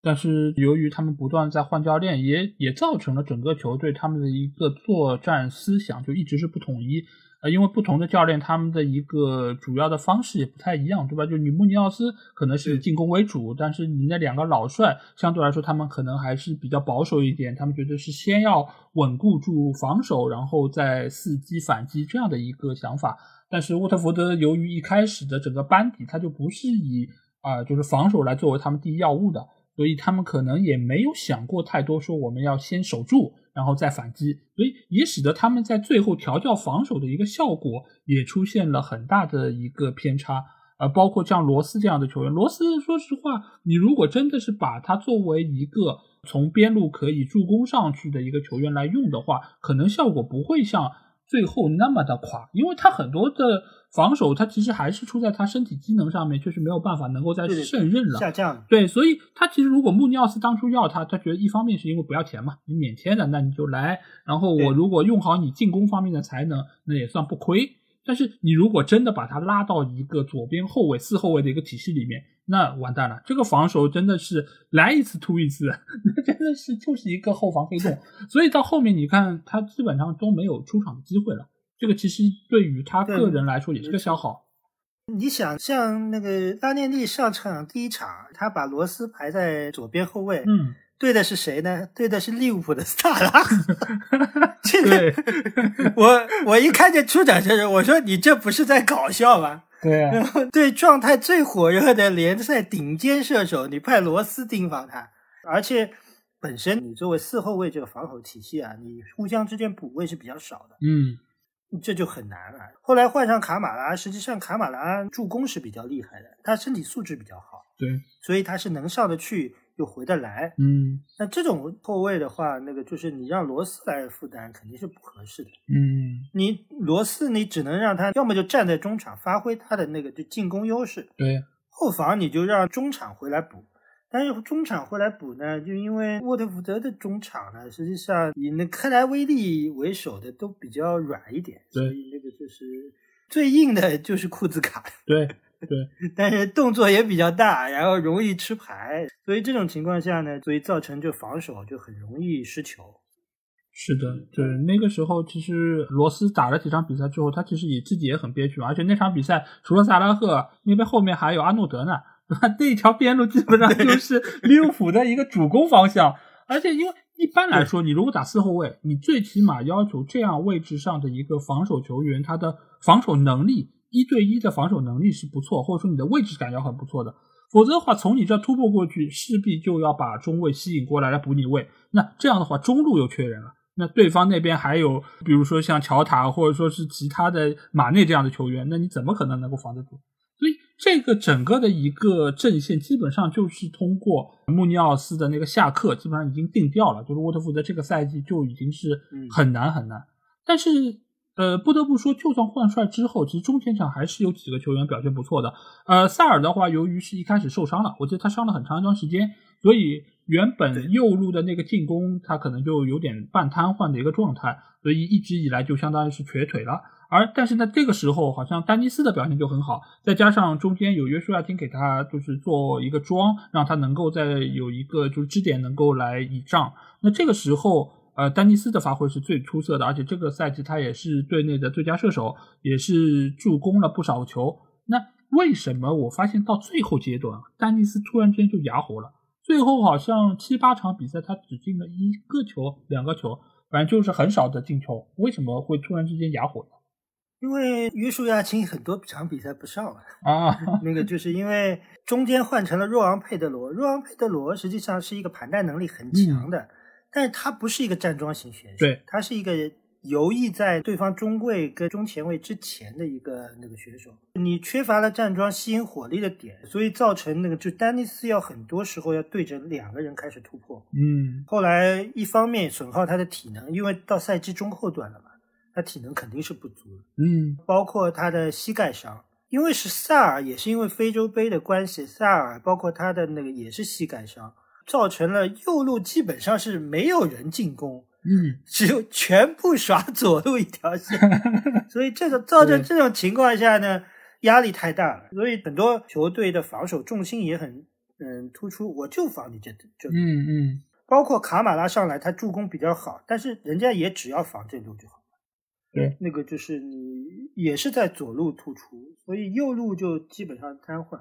但是由于他们不断在换教练，也也造成了整个球队他们的一个作战思想就一直是不统一。呃，因为不同的教练，他们的一个主要的方式也不太一样，对吧？就你穆尼奥斯可能是进攻为主，但是你那两个老帅相对来说，他们可能还是比较保守一点，他们觉得是先要稳固住防守，然后再伺机反击这样的一个想法。但是沃特福德由于一开始的整个班底，他就不是以啊就是防守来作为他们第一要务的，所以他们可能也没有想过太多，说我们要先守住。然后再反击，所以也使得他们在最后调教防守的一个效果也出现了很大的一个偏差。呃，包括像罗斯这样的球员，罗斯说实话，你如果真的是把他作为一个从边路可以助攻上去的一个球员来用的话，可能效果不会像最后那么的垮，因为他很多的防守，他其实还是出在他身体机能上面，确实没有办法能够再胜任了。下降。对，所以他其实如果穆尼奥斯当初要他，他觉得一方面是因为不要钱嘛，你免签的，那你就来。然后我如果用好你进攻方面的才能，那也算不亏。但是你如果真的把他拉到一个左边后卫、四后卫的一个体系里面，那完蛋了。这个防守真的是来一次突一次，[LAUGHS] 那真的是就是一个后防黑洞。所以到后面你看他基本上都没有出场的机会了。这个其实对于他个人来说也是个消耗。你想，像那个拉涅利上场第一场，他把罗斯排在左边后卫，嗯。对的是谁呢？对的是利物浦的萨拉。[LAUGHS] 这个我我一看见出场阵容，我说你这不是在搞笑吗？对啊。对状态最火热的联赛顶尖射手，你派罗斯盯防他，而且本身你作为四后卫这个防守体系啊，你互相之间补位是比较少的。嗯。这就很难了。后来换上卡马拉，实际上卡马拉助攻是比较厉害的，他身体素质比较好。对。所以他是能上得去。又回得来，嗯，那这种后卫的话，那个就是你让罗斯来负担肯定是不合适的，嗯，你罗斯你只能让他要么就站在中场发挥他的那个就进攻优势，对，后防你就让中场回来补，但是中场后来补呢，就因为沃特福德的中场呢，实际上以那克莱威利为首的都比较软一点，所以那个就是最硬的就是库兹卡，对。对，[LAUGHS] 但是动作也比较大，然后容易吃牌，所以这种情况下呢，所以造成就防守就很容易失球。是的，对，那个时候其实罗斯打了几场比赛之后，他其实也自己也很憋屈，而且那场比赛除了萨拉赫，那边后面还有阿诺德呢，那条边路基本上就是利物浦的一个主攻方向，而且因为一般来说，你如果打四后卫，你最起码要求这样位置上的一个防守球员，他的防守能力。一对一的防守能力是不错，或者说你的位置感要很不错的，否则的话，从你这突破过去，势必就要把中卫吸引过来来补你位。那这样的话，中路又缺人了，那对方那边还有，比如说像乔塔，或者说是其他的马内这样的球员，那你怎么可能能够防得住？这个整个的一个阵线，基本上就是通过穆尼奥斯的那个下课，基本上已经定调了，就是沃特福德这个赛季就已经是很难很难，但是。呃，不得不说，就算换帅之后，其实中前场还是有几个球员表现不错的。呃，萨尔的话，由于是一开始受伤了，我记得他伤了很长一段时间，所以原本右路的那个进攻，他可能就有点半瘫痪的一个状态，所以一直以来就相当于是瘸腿了。而但是呢，这个时候好像丹尼斯的表现就很好，再加上中间有约书亚汀给他就是做一个桩，让他能够在有一个就是支点能够来倚仗。那这个时候。呃，丹尼斯的发挥是最出色的，而且这个赛季他也是队内的最佳射手，也是助攻了不少球。那为什么我发现到最后阶段，丹尼斯突然间就哑火了？最后好像七八场比赛他只进了一个球、两个球，反正就是很少的进球。为什么会突然之间哑火呢？因为约书亚青很多场比赛不上了啊，[LAUGHS] [LAUGHS] 那个就是因为中间换成了若昂佩德罗，若昂佩德罗实际上是一个盘带能力很强的。但是他不是一个站桩型选手，对，他是一个游弋在对方中卫跟中前卫之前的一个那个选手。你缺乏了站桩吸引火力的点，所以造成那个就丹尼斯要很多时候要对着两个人开始突破。嗯，后来一方面损耗他的体能，因为到赛季中后段了嘛，他体能肯定是不足的。嗯，包括他的膝盖伤，因为是萨尔，也是因为非洲杯的关系，萨尔包括他的那个也是膝盖伤。造成了右路基本上是没有人进攻，嗯，[LAUGHS] 只有全部耍左路一条线，所以这个造成这种情况下呢，压力太大了，所以很多球队的防守重心也很嗯突出，我就防你这这，嗯嗯，包括卡马拉上来他助攻比较好，但是人家也只要防这路就好了，对，那个就是你也是在左路突出，所以右路就基本上瘫痪。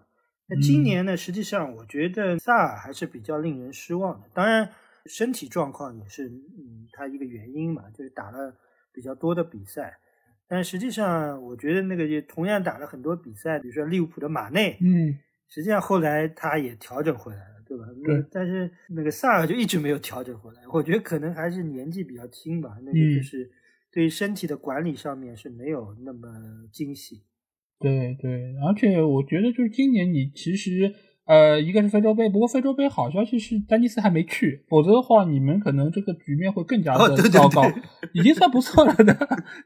那今年呢？实际上，我觉得萨尔还是比较令人失望的。当然，身体状况也是嗯，他一个原因嘛，就是打了比较多的比赛。但实际上，我觉得那个也同样打了很多比赛，比如说利物浦的马内，嗯，实际上后来他也调整回来了，对吧？对。但是那个萨尔就一直没有调整回来。我觉得可能还是年纪比较轻吧，那个就是对身体的管理上面是没有那么精细。对对，而且我觉得就是今年你其实呃，一个是非洲杯，不过非洲杯好消息是丹尼斯还没去，否则的话你们可能这个局面会更加的糟糕。已经算不错了的，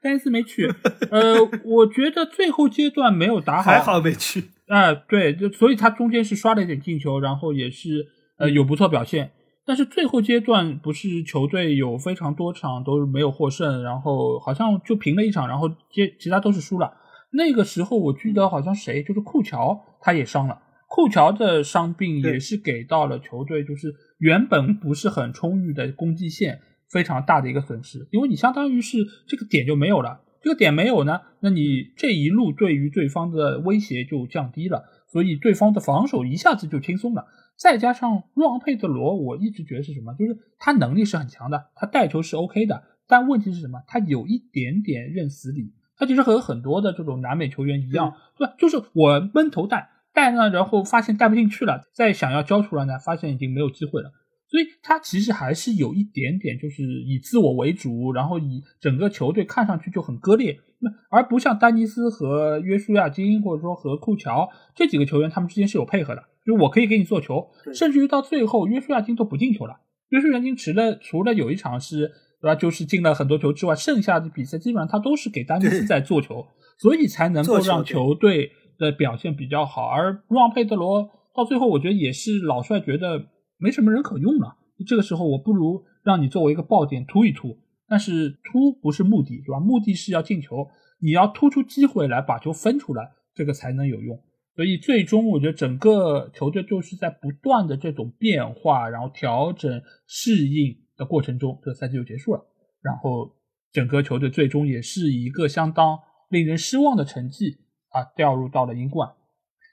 丹尼斯没去。呃，我觉得最后阶段没有打好，还好没去。啊，对，就所以他中间是刷了一点进球，然后也是呃有不错表现。但是最后阶段不是球队有非常多场都没有获胜，然后好像就平了一场，然后接其他都是输了。那个时候我记得好像谁就是库乔他也伤了。库乔的伤病也是给到了球队，就是原本不是很充裕的攻击线非常大的一个损失，因为你相当于是这个点就没有了，这个点没有呢，那你这一路对于对方的威胁就降低了，所以对方的防守一下子就轻松了。再加上若昂佩德罗，我一直觉得是什么，就是他能力是很强的，他带球是 OK 的，但问题是什么？他有一点点认死理，他其实和很多的这种南美球员一样，对吧？就是我闷头带。带呢，然后发现带不进去了，再想要交出来呢，发现已经没有机会了。所以他其实还是有一点点，就是以自我为主，然后以整个球队看上去就很割裂。那而不像丹尼斯和约书亚金，或者说和库乔这几个球员，他们之间是有配合的，就是我可以给你做球，甚至于到最后约书亚金都不进球了。约书亚金除了除了有一场是，对吧，就是进了很多球之外，剩下的比赛基本上他都是给丹尼斯在做球，所以才能够让球队。的表现比较好，而让佩德罗到最后，我觉得也是老帅觉得没什么人可用了。这个时候，我不如让你作为一个爆点突一突，但是突不是目的，对吧？目的是要进球，你要突出机会来把球分出来，这个才能有用。所以最终，我觉得整个球队就是在不断的这种变化，然后调整适应的过程中，这个赛季就结束了。然后整个球队最终也是一个相当令人失望的成绩。啊，掉入到了英冠。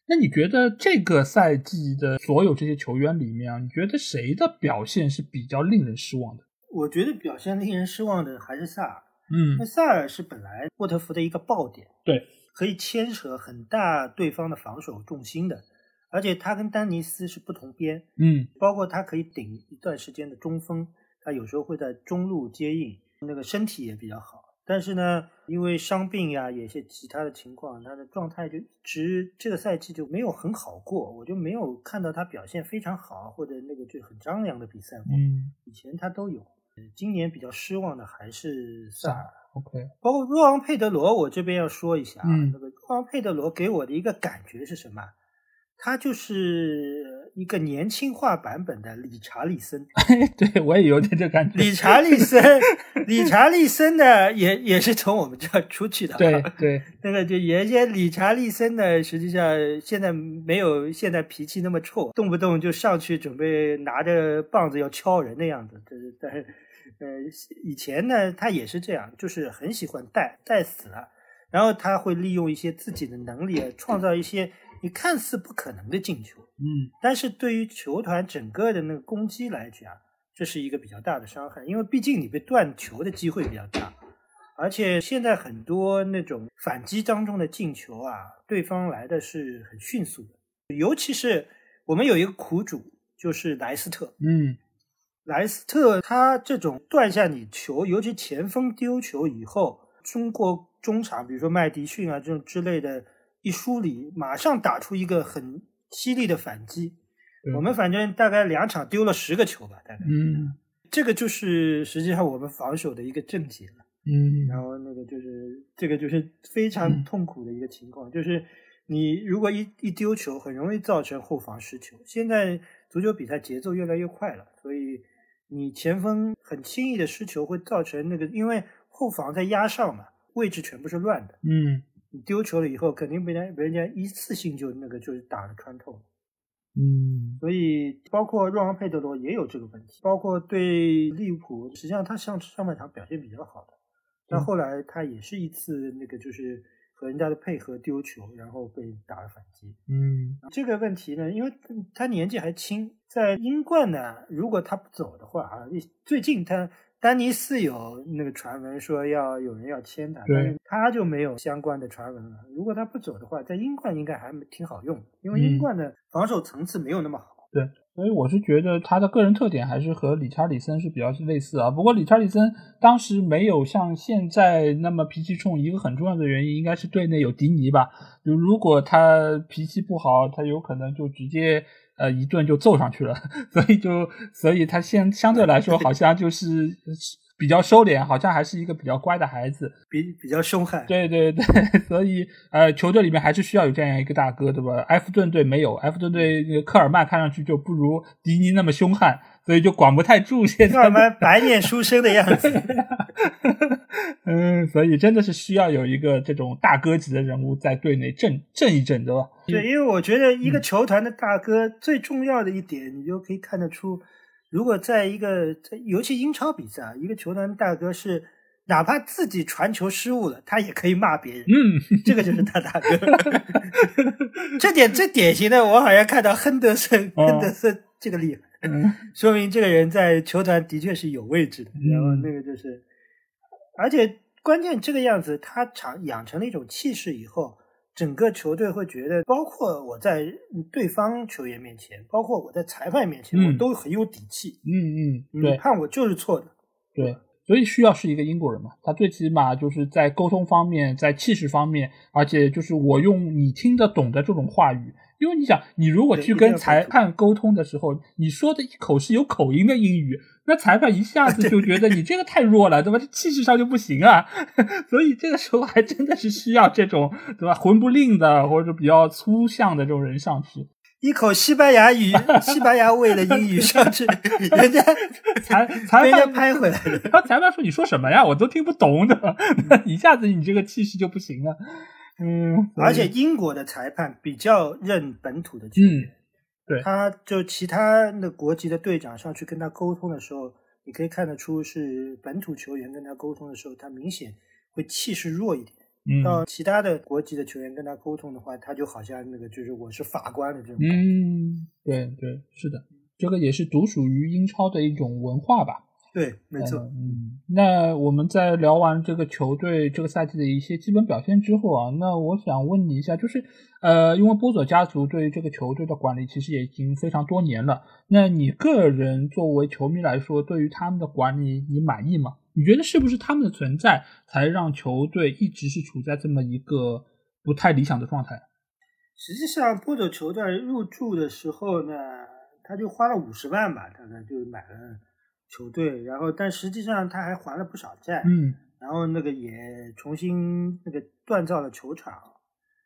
那你觉得这个赛季的所有这些球员里面啊，你觉得谁的表现是比较令人失望的？我觉得表现令人失望的还是萨尔。嗯，那萨尔是本来沃特福的一个爆点，对，可以牵扯很大对方的防守重心的，而且他跟丹尼斯是不同边。嗯，包括他可以顶一段时间的中锋，他有时候会在中路接应，那个身体也比较好。但是呢，因为伤病呀，有些其他的情况，他的状态就一直这个赛季就没有很好过，我就没有看到他表现非常好或者那个就很张扬的比赛过。嗯，以前他都有，今年比较失望的还是萨尔。OK，包括若昂佩德罗，我这边要说一下啊，那个若昂佩德罗给我的一个感觉是什么？他就是一个年轻化版本的理查利森，[LAUGHS] 对我也有点这感觉。理查利森，[LAUGHS] 理查利森呢，也也是从我们这儿出去的。对对，[LAUGHS] 那个就原先理查利森呢，实际上现在没有现在脾气那么臭，动不动就上去准备拿着棒子要敲人的样子。这是但是呃，以前呢，他也是这样，就是很喜欢带带死了，然后他会利用一些自己的能力创造一些。你看似不可能的进球，嗯，但是对于球团整个的那个攻击来讲，这是一个比较大的伤害，因为毕竟你被断球的机会比较大，而且现在很多那种反击当中的进球啊，对方来的是很迅速的，尤其是我们有一个苦主就是莱斯特，嗯，莱斯特他这种断下你球，尤其前锋丢球以后，中国中场，比如说麦迪逊啊这种之类的。一梳理，马上打出一个很犀利的反击。我们反正大概两场丢了十个球吧，大概。嗯，这个就是实际上我们防守的一个症结了。嗯，然后那个就是这个就是非常痛苦的一个情况，就是你如果一一丢球，很容易造成后防失球。现在足球比赛节奏越来越快了，所以你前锋很轻易的失球，会造成那个因为后防在压上嘛，位置全部是乱的。嗯。你丢球了以后，肯定被人被人家一次性就那个就是打了穿透，嗯，所以包括若昂佩德罗也有这个问题，包括对利物浦，实际上他上上半场表现比较好的，但后来他也是一次那个就是和人家的配合丢球，然后被打了反击，嗯，这个问题呢，因为他年纪还轻，在英冠呢，如果他不走的话啊，最近他。丹尼斯有那个传闻说要有人要签他，但是他就没有相关的传闻了。如果他不走的话，在英冠应该还挺好用，因为英冠的防守层次没有那么好。对，所以我是觉得他的个人特点还是和理查里森是比较类似啊。不过理查里森当时没有像现在那么脾气冲，一个很重要的原因应该是队内有迪尼吧。就如果他脾气不好，他有可能就直接呃一顿就揍上去了。[LAUGHS] 所以就所以他现相对来说好像就是。比较收敛，好像还是一个比较乖的孩子，比比较凶悍。对对对，[LAUGHS] 所以呃，球队里面还是需要有这样一个大哥，对吧？埃弗顿队没有，埃弗顿队科尔曼看上去就不如迪尼那么凶悍，所以就管不太住。现在科尔曼白面书生的样子，[LAUGHS] [LAUGHS] 嗯，所以真的是需要有一个这种大哥级的人物在队内镇镇一镇，对吧？对，因为我觉得一个球团的大哥最重要的一点，你就可以看得出。如果在一个在尤其英超比赛啊，一个球团大哥是哪怕自己传球失误了，他也可以骂别人。嗯，这个就是他大哥。[LAUGHS] 这点最典型的，我好像看到亨德森，[LAUGHS] 亨德森这个厉害，说明这个人在球团的确是有位置的。然后那个就是，而且关键这个样子，他长养成了一种气势以后。整个球队会觉得，包括我在对方球员面前，包括我在裁判面前，我都很有底气。嗯嗯，对，判我就是错的。对，所以需要是一个英国人嘛，他最起码就是在沟通方面，在气势方面，而且就是我用你听得懂的这种话语。因为你想，你如果去跟裁判沟通的时候，你说的一口是有口音的英语，那裁判一下子 [LAUGHS] 就觉得你这个太弱了，对吧？这气势上就不行啊。[LAUGHS] 所以这个时候还真的是需要这种，对吧？混不吝的或者比较粗相的这种人上去，一口西班牙语、[LAUGHS] 西班牙味的英语上去，人家裁裁判拍回来了。然后裁判说：“你说什么呀？我都听不懂的。”一下子你这个气势就不行了。嗯，而且英国的裁判比较认本土的球员，对，他就其他的国籍的队长上去跟他沟通的时候，你可以看得出是本土球员跟他沟通的时候，他明显会气势弱一点。嗯，到其他的国籍的球员跟他沟通的话，他就好像那个就是我是法官的这种。嗯，对对，是的，这个也是独属于英超的一种文化吧。对，没错。嗯，那我们在聊完这个球队这个赛季的一些基本表现之后啊，那我想问你一下，就是呃，因为波佐家族对于这个球队的管理其实也已经非常多年了，那你个人作为球迷来说，对于他们的管理你满意吗？你觉得是不是他们的存在才让球队一直是处在这么一个不太理想的状态？实际上，波佐球队入驻的时候呢，他就花了五十万吧，大概就买了。球队，然后但实际上他还还了不少债，嗯，然后那个也重新那个锻造了球场，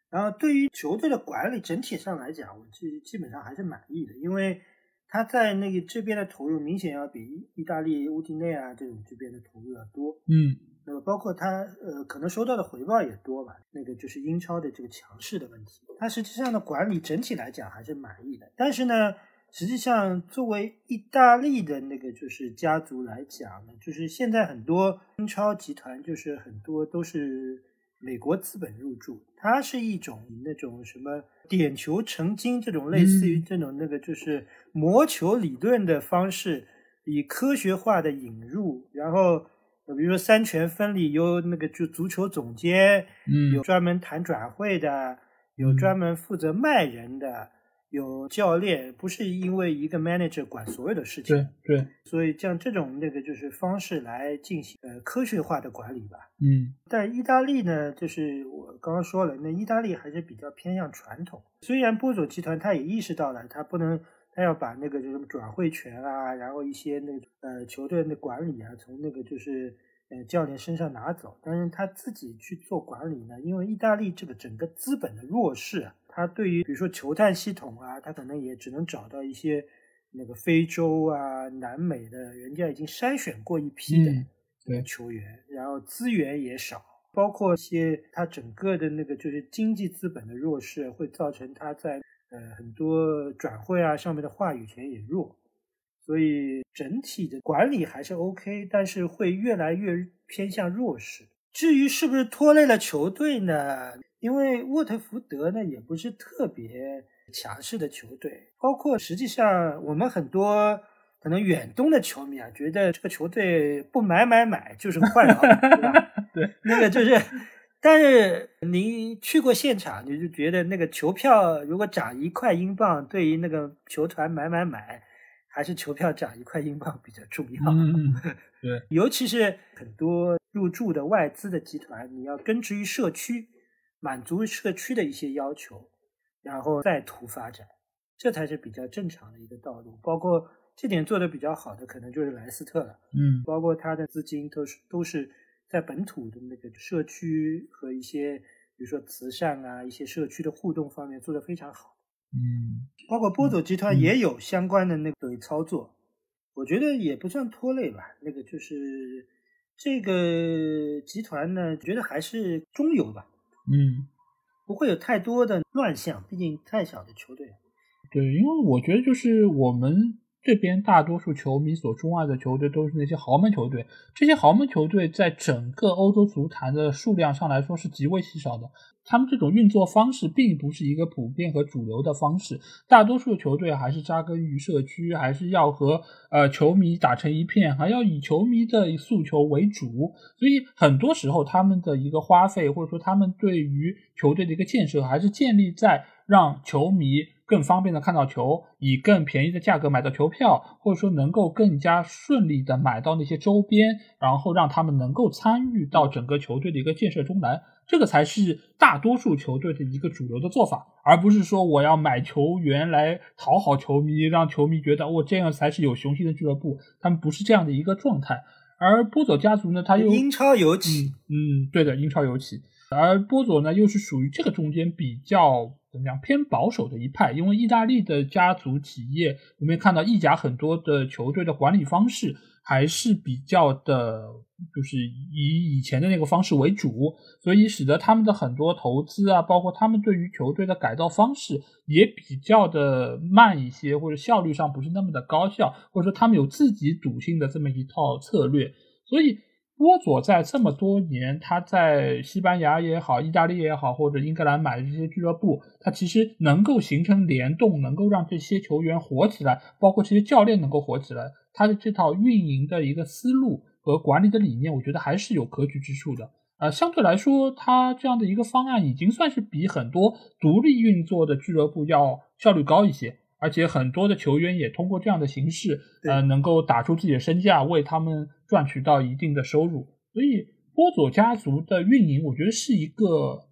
然后对于球队的管理整体上来讲，我基基本上还是满意的，因为他在那个这边的投入明显要比意大利乌迪内啊这种这边的投入要多，嗯，那么包括他呃可能收到的回报也多吧，那个就是英超的这个强势的问题，他实际上的管理整体来讲还是满意的，但是呢。实际上，作为意大利的那个就是家族来讲呢，就是现在很多英超集团，就是很多都是美国资本入驻，它是一种那种什么点球成金这种类似于这种那个就是魔球理论的方式，以科学化的引入，然后比如说三权分立，有那个就足球总监，嗯，有专门谈转会的，有专门负责卖人的。有教练，不是因为一个 manager 管所有的事情，对对，所以像这种那个就是方式来进行呃科学化的管理吧。嗯，但意大利呢，就是我刚刚说了，那意大利还是比较偏向传统。虽然波佐集团他也意识到了，他不能，他要把那个就是转会权啊，然后一些那个呃球队的管理啊，从那个就是呃教练身上拿走，但是他自己去做管理呢，因为意大利这个整个资本的弱势。他对于比如说球探系统啊，他可能也只能找到一些那个非洲啊、南美的，人家已经筛选过一批的球员，然后资源也少，包括一些他整个的那个就是经济资本的弱势，会造成他在呃很多转会啊上面的话语权也弱，所以整体的管理还是 OK，但是会越来越偏向弱势。至于是不是拖累了球队呢？因为沃特福德呢也不是特别强势的球队，包括实际上我们很多可能远东的球迷啊，觉得这个球队不买买买就是坏了，对吧？[LAUGHS] 对，那个就是但是您去过现场，你就觉得那个球票如果涨一块英镑，对于那个球团买买买，还是球票涨一块英镑比较重要。嗯，[LAUGHS] 对，尤其是很多入驻的外资的集团，你要根植于社区，满足社区的一些要求，然后再图发展，这才是比较正常的一个道路。包括这点做的比较好的，可能就是莱斯特了。嗯，包括他的资金都是都是。在本土的那个社区和一些，比如说慈善啊，一些社区的互动方面做得非常好。嗯，包括波佐集团也有相关的那个操作，我觉得也不算拖累吧。那个就是这个集团呢，觉得还是中游吧。嗯，不会有太多的乱象，毕竟太小的球队。对，因为我觉得就是我们。这边大多数球迷所钟爱的球队都是那些豪门球队，这些豪门球队在整个欧洲足坛的数量上来说是极为稀少的。他们这种运作方式并不是一个普遍和主流的方式，大多数球队还是扎根于社区，还是要和呃球迷打成一片，还要以球迷的诉求为主。所以很多时候他们的一个花费，或者说他们对于球队的一个建设，还是建立在让球迷。更方便的看到球，以更便宜的价格买到球票，或者说能够更加顺利的买到那些周边，然后让他们能够参与到整个球队的一个建设中来，这个才是大多数球队的一个主流的做法，而不是说我要买球员来讨好球迷，让球迷觉得我这样才是有雄心的俱乐部，他们不是这样的一个状态。而波佐家族呢，他又英超尤其，嗯，对的，英超尤其。而波佐呢，又是属于这个中间比较怎么样偏保守的一派，因为意大利的家族企业，我们也看到意甲很多的球队的管理方式还是比较的，就是以以前的那个方式为主，所以使得他们的很多投资啊，包括他们对于球队的改造方式也比较的慢一些，或者效率上不是那么的高效，或者说他们有自己笃信的这么一套策略，所以。波佐在这么多年，他在西班牙也好，意大利也好，或者英格兰买的这些俱乐部，他其实能够形成联动，能够让这些球员火起来，包括这些教练能够火起来，他的这套运营的一个思路和管理的理念，我觉得还是有可取之处的。呃，相对来说，他这样的一个方案已经算是比很多独立运作的俱乐部要效率高一些。而且很多的球员也通过这样的形式，呃，能够打出自己的身价，为他们赚取到一定的收入。所以波佐家族的运营，我觉得是一个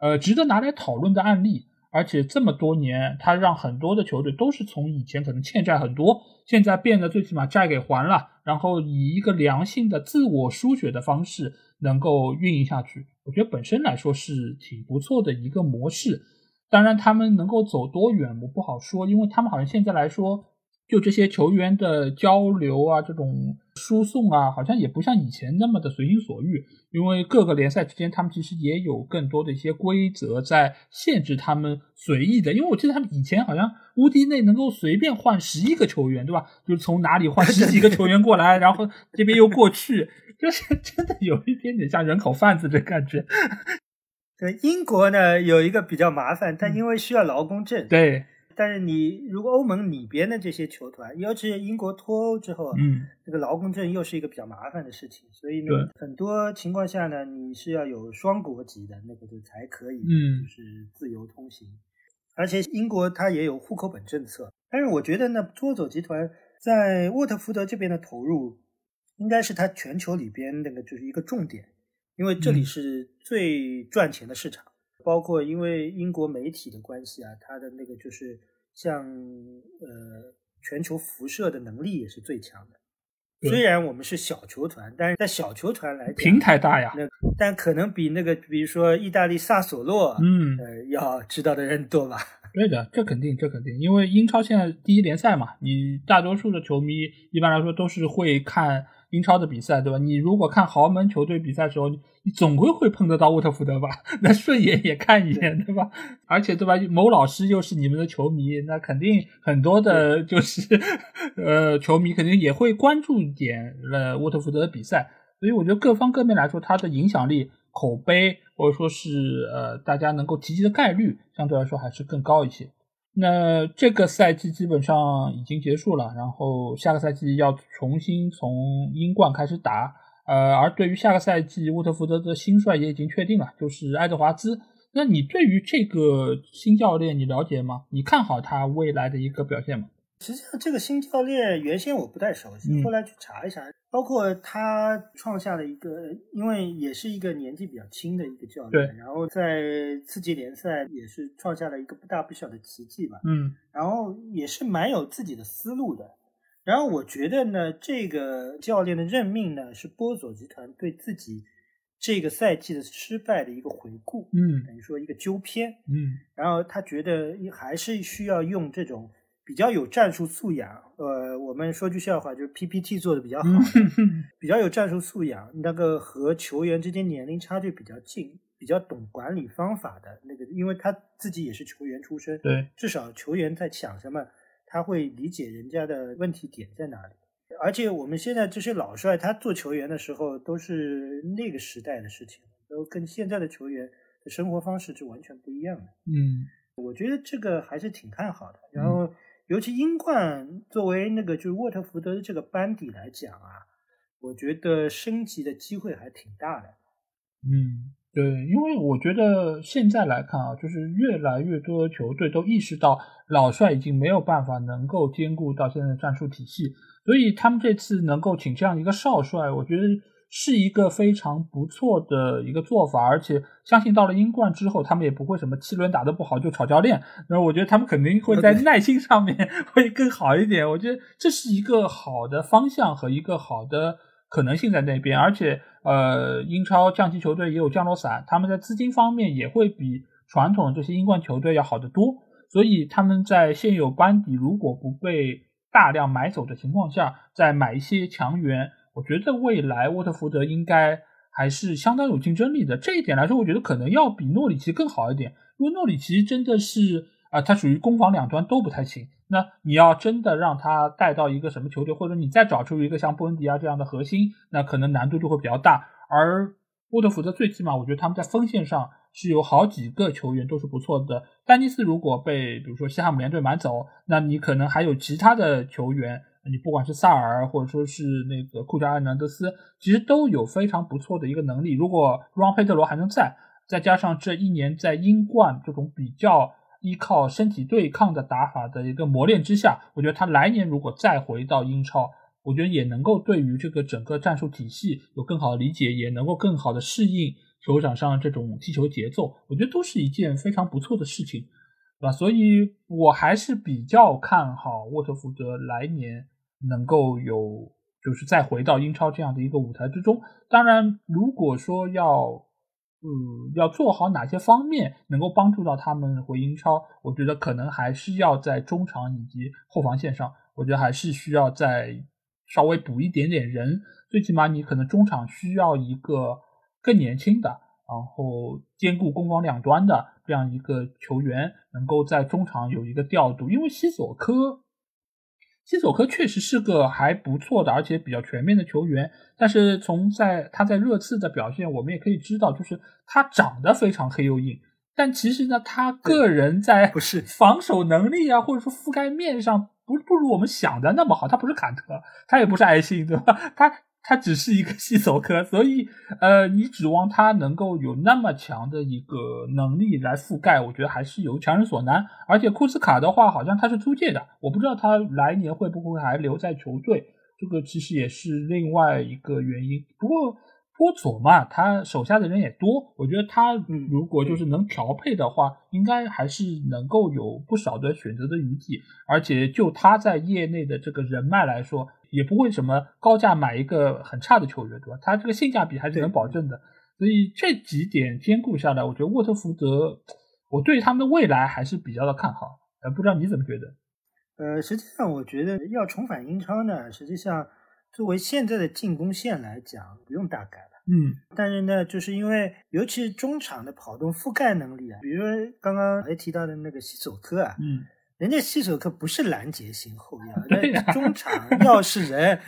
呃值得拿来讨论的案例。而且这么多年，他让很多的球队都是从以前可能欠债很多，现在变得最起码债给还了，然后以一个良性的自我输血的方式能够运营下去。我觉得本身来说是挺不错的一个模式。当然，他们能够走多远，我不好说，因为他们好像现在来说，就这些球员的交流啊，这种输送啊，好像也不像以前那么的随心所欲。因为各个联赛之间，他们其实也有更多的一些规则在限制他们随意的。因为我记得他们以前好像乌迪内能够随便换十一个球员，对吧？就是从哪里换十几个球员过来，然后这边又过去，[LAUGHS] 就是真的有一点点像人口贩子的感觉。对英国呢有一个比较麻烦，但因为需要劳工证。对，但是你如果欧盟里边的这些球团，尤其是英国脱欧之后，嗯，这个劳工证又是一个比较麻烦的事情，所以呢，很多情况下呢，你是要有双国籍的那个就才可以，嗯，就是自由通行。而且英国它也有户口本政策，但是我觉得呢，多走集团在沃特福德这边的投入，应该是它全球里边那个就是一个重点。因为这里是最赚钱的市场，包括因为英国媒体的关系啊，它的那个就是像呃全球辐射的能力也是最强的。虽然我们是小球团，但是在小球团来讲，平台大呀。那但可能比那个比如说意大利萨索洛，嗯，呃，要知道的人多吧？对的，这肯定，这肯定，因为英超现在第一联赛嘛，你大多数的球迷一般来说都是会看。英超的比赛，对吧？你如果看豪门球队比赛的时候，你总归会碰得到沃特福德吧？[LAUGHS] 那顺眼也看一眼，对吧？而且，对吧？某老师又是你们的球迷，那肯定很多的，就是 [LAUGHS] 呃，球迷肯定也会关注一点了沃特福德的比赛。所以，我觉得各方各面来说，它的影响力、口碑，或者说是呃大家能够提及的概率，相对来说还是更高一些。那这个赛季基本上已经结束了，然后下个赛季要重新从英冠开始打。呃，而对于下个赛季沃特福德的新帅也已经确定了，就是爱德华兹。那你对于这个新教练你了解吗？你看好他未来的一个表现吗？实际上，这个新教练原先我不太熟悉，后来去查一查，包括他创下了一个，因为也是一个年纪比较轻的一个教练，然后在次级联赛也是创下了一个不大不小的奇迹吧。嗯，然后也是蛮有自己的思路的。然后我觉得呢，这个教练的任命呢，是波佐集团对自己这个赛季的失败的一个回顾，嗯，等于说一个纠偏，嗯，然后他觉得还是需要用这种。比较有战术素养，呃，我们说句笑话，就是 PPT 做的比较好，比较有战术素养，那个和球员之间年龄差距比较近，比较懂管理方法的那个，因为他自己也是球员出身，对，至少球员在想什么，他会理解人家的问题点在哪里。而且我们现在这些老帅，他做球员的时候都是那个时代的事情，都跟现在的球员的生活方式是完全不一样的。嗯，我觉得这个还是挺看好的。然后。尤其英冠作为那个就是沃特福德的这个班底来讲啊，我觉得升级的机会还挺大的。嗯，对，因为我觉得现在来看啊，就是越来越多的球队都意识到老帅已经没有办法能够兼顾到现在的战术体系，所以他们这次能够请这样一个少帅，我觉得。是一个非常不错的一个做法，而且相信到了英冠之后，他们也不会什么七轮打得不好就炒教练。那我觉得他们肯定会在耐心上面 [LAUGHS] 会更好一点。我觉得这是一个好的方向和一个好的可能性在那边。而且，呃，英超降级球队也有降落伞，他们在资金方面也会比传统的这些英冠球队要好得多。所以他们在现有班底如果不被大量买走的情况下，再买一些强援。我觉得未来沃特福德应该还是相当有竞争力的。这一点来说，我觉得可能要比诺里奇更好一点，因为诺里奇真的是啊，他属于攻防两端都不太行。那你要真的让他带到一个什么球队，或者你再找出一个像布恩迪亚这样的核心，那可能难度就会比较大。而沃特福德最起码，我觉得他们在锋线上是有好几个球员都是不错的。丹尼斯如果被比如说西汉姆联队买走，那你可能还有其他的球员。你不管是萨尔，或者说是那个库加埃南德斯，其实都有非常不错的一个能力。如果让佩特罗还能在，再加上这一年在英冠这种比较依靠身体对抗的打法的一个磨练之下，我觉得他来年如果再回到英超，我觉得也能够对于这个整个战术体系有更好的理解，也能够更好的适应球场上这种踢球节奏。我觉得都是一件非常不错的事情。对吧？所以我还是比较看好沃特福德来年能够有，就是再回到英超这样的一个舞台之中。当然，如果说要，嗯，要做好哪些方面能够帮助到他们回英超，我觉得可能还是要在中场以及后防线上，我觉得还是需要再稍微补一点点人。最起码你可能中场需要一个更年轻的。然后兼顾攻防两端的这样一个球员，能够在中场有一个调度。因为西索科，西索科确实是个还不错的，而且比较全面的球员。但是从在他在热刺的表现，我们也可以知道，就是他长得非常黑又硬，但其实呢，他个人在不是防守能力啊，或者说覆盖面上，不不如我们想的那么好。他不是坎特，他也不是埃辛，对吧？他。他只是一个细手科，所以呃，你指望他能够有那么强的一个能力来覆盖，我觉得还是有强人所难。而且库斯卡的话，好像他是租借的，我不知道他来年会不会还留在球队，这个其实也是另外一个原因。不过波佐嘛，他手下的人也多，我觉得他如果就是能调配的话，应该还是能够有不少的选择的余地。而且就他在业内的这个人脉来说。也不会什么高价买一个很差的球员，对吧？他这个性价比还是能保证的。所以这几点兼顾下来，我觉得沃特福德，我对他们的未来还是比较的看好。呃，不知道你怎么觉得？呃，实际上我觉得要重返英超呢，实际上作为现在的进攻线来讲，不用大改了。嗯。但是呢，就是因为尤其是中场的跑动覆盖能力啊，比如说刚刚还提到的那个西索科啊，嗯。人家西索可不是拦截型后腰，[LAUGHS] 那中场要是人，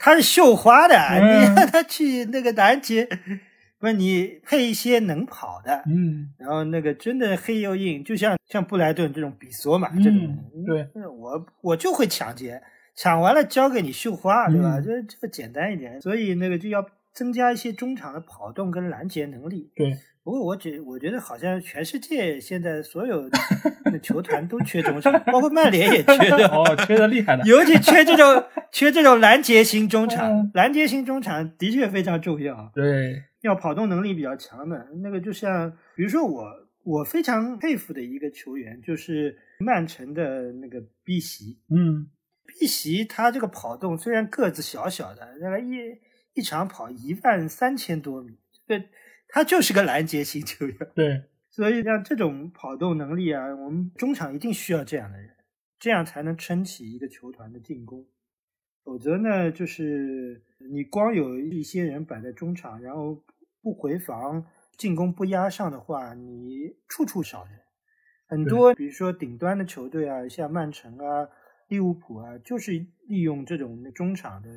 他是绣花的，你让他去那个拦截，不是你配一些能跑的，嗯，然后那个真的黑又硬，就像像布莱顿这种比索马这种，对，我我就会抢劫，抢完了交给你绣花，对吧？就这个简单一点，所以那个就要增加一些中场的跑动跟拦截能力。对，不过我觉我觉得好像全世界现在所有的球团都缺中场，包括曼联也缺的，[LAUGHS] 哦，缺的厉害的。尤其缺这种缺这种拦截型中场嗯，拦截型中场的确非常重要。对，要跑动能力比较强的那个，就像比如说我我非常佩服的一个球员，就是曼城的那个碧玺。嗯，碧玺他这个跑动虽然个子小小的，那个一一场跑一万三千多米，这个他就是个拦截型球员。对，[LAUGHS] 所以像这种跑动能力啊，我们中场一定需要这样的人，这样才能撑起一个球团的进攻。否则呢，就是你光有一些人摆在中场，然后不回防，进攻不压上的话，你处处少人。很多比如说顶端的球队啊，像曼城啊、利物浦啊，就是利用这种中场的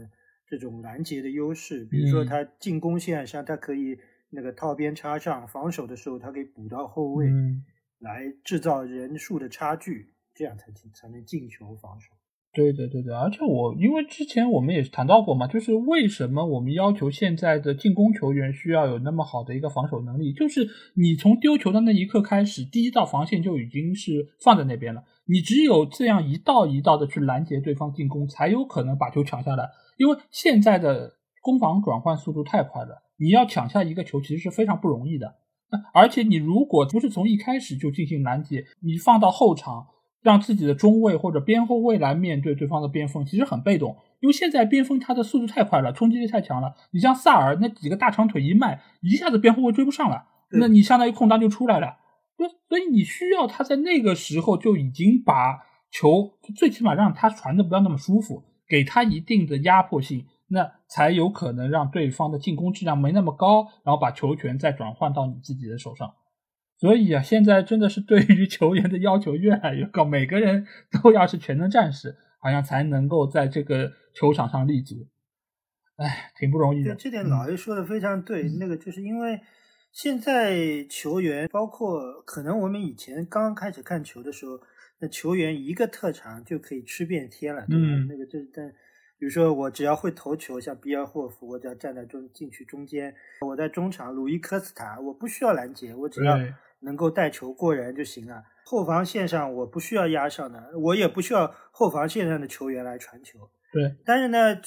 这种拦截的优势，比如说嗯他进攻线上，他可以那个套边插上，防守的时候他可以补到后卫，嗯，来制造人数的差距，这样才进才能进球防守。对的，对的，而且我因为之前我们也谈到过嘛，就是为什么我们要求现在的进攻球员需要有那么好的一个防守能力，就是你从丢球的那一刻开始，第一道防线就已经是放在那边了，你只有这样一道一道的去拦截对方进攻，才有可能把球抢下来，因为现在的攻防转换速度太快了，你要抢下一个球其实是非常不容易的。而且你如果不是从一开始就进行拦截，你放到后场，让自己的中卫或者边后卫来面对对方的边锋，其实很被动。因为现在边锋他的速度太快了，冲击力太强了。你像萨尔那几个大长腿一迈，一下子边后卫追不上了，那你相当于空当就出来了。所所以你需要他在那个时候就已经把球最起码让他传的不要那么舒服，给他一定的压迫性，那才有可能让对方的进攻质量没那么高，然后把球权再转换到你自己的手上。所以啊，现在真的是对于球员的要求越来越高，每个人都要是全能战士，好像才能够在这个球场上立足。哎，挺不容易，的。这点嗯老 A 说的非常对。嗯那个就是因为现在球员，包括可能我们以前刚刚开始看球的时候，那球员一个特长就可以吃遍天了，对吧？嗯那个就是但。比如说，我只要会投球，像比尔霍夫，我只要站在中禁区中间，我在中场，鲁伊科斯塔，我不需要拦截，我只要能够带球过人就行了。后防线上我不需要压上的，我也不需要后防线上的球员来传球。对，但是呢，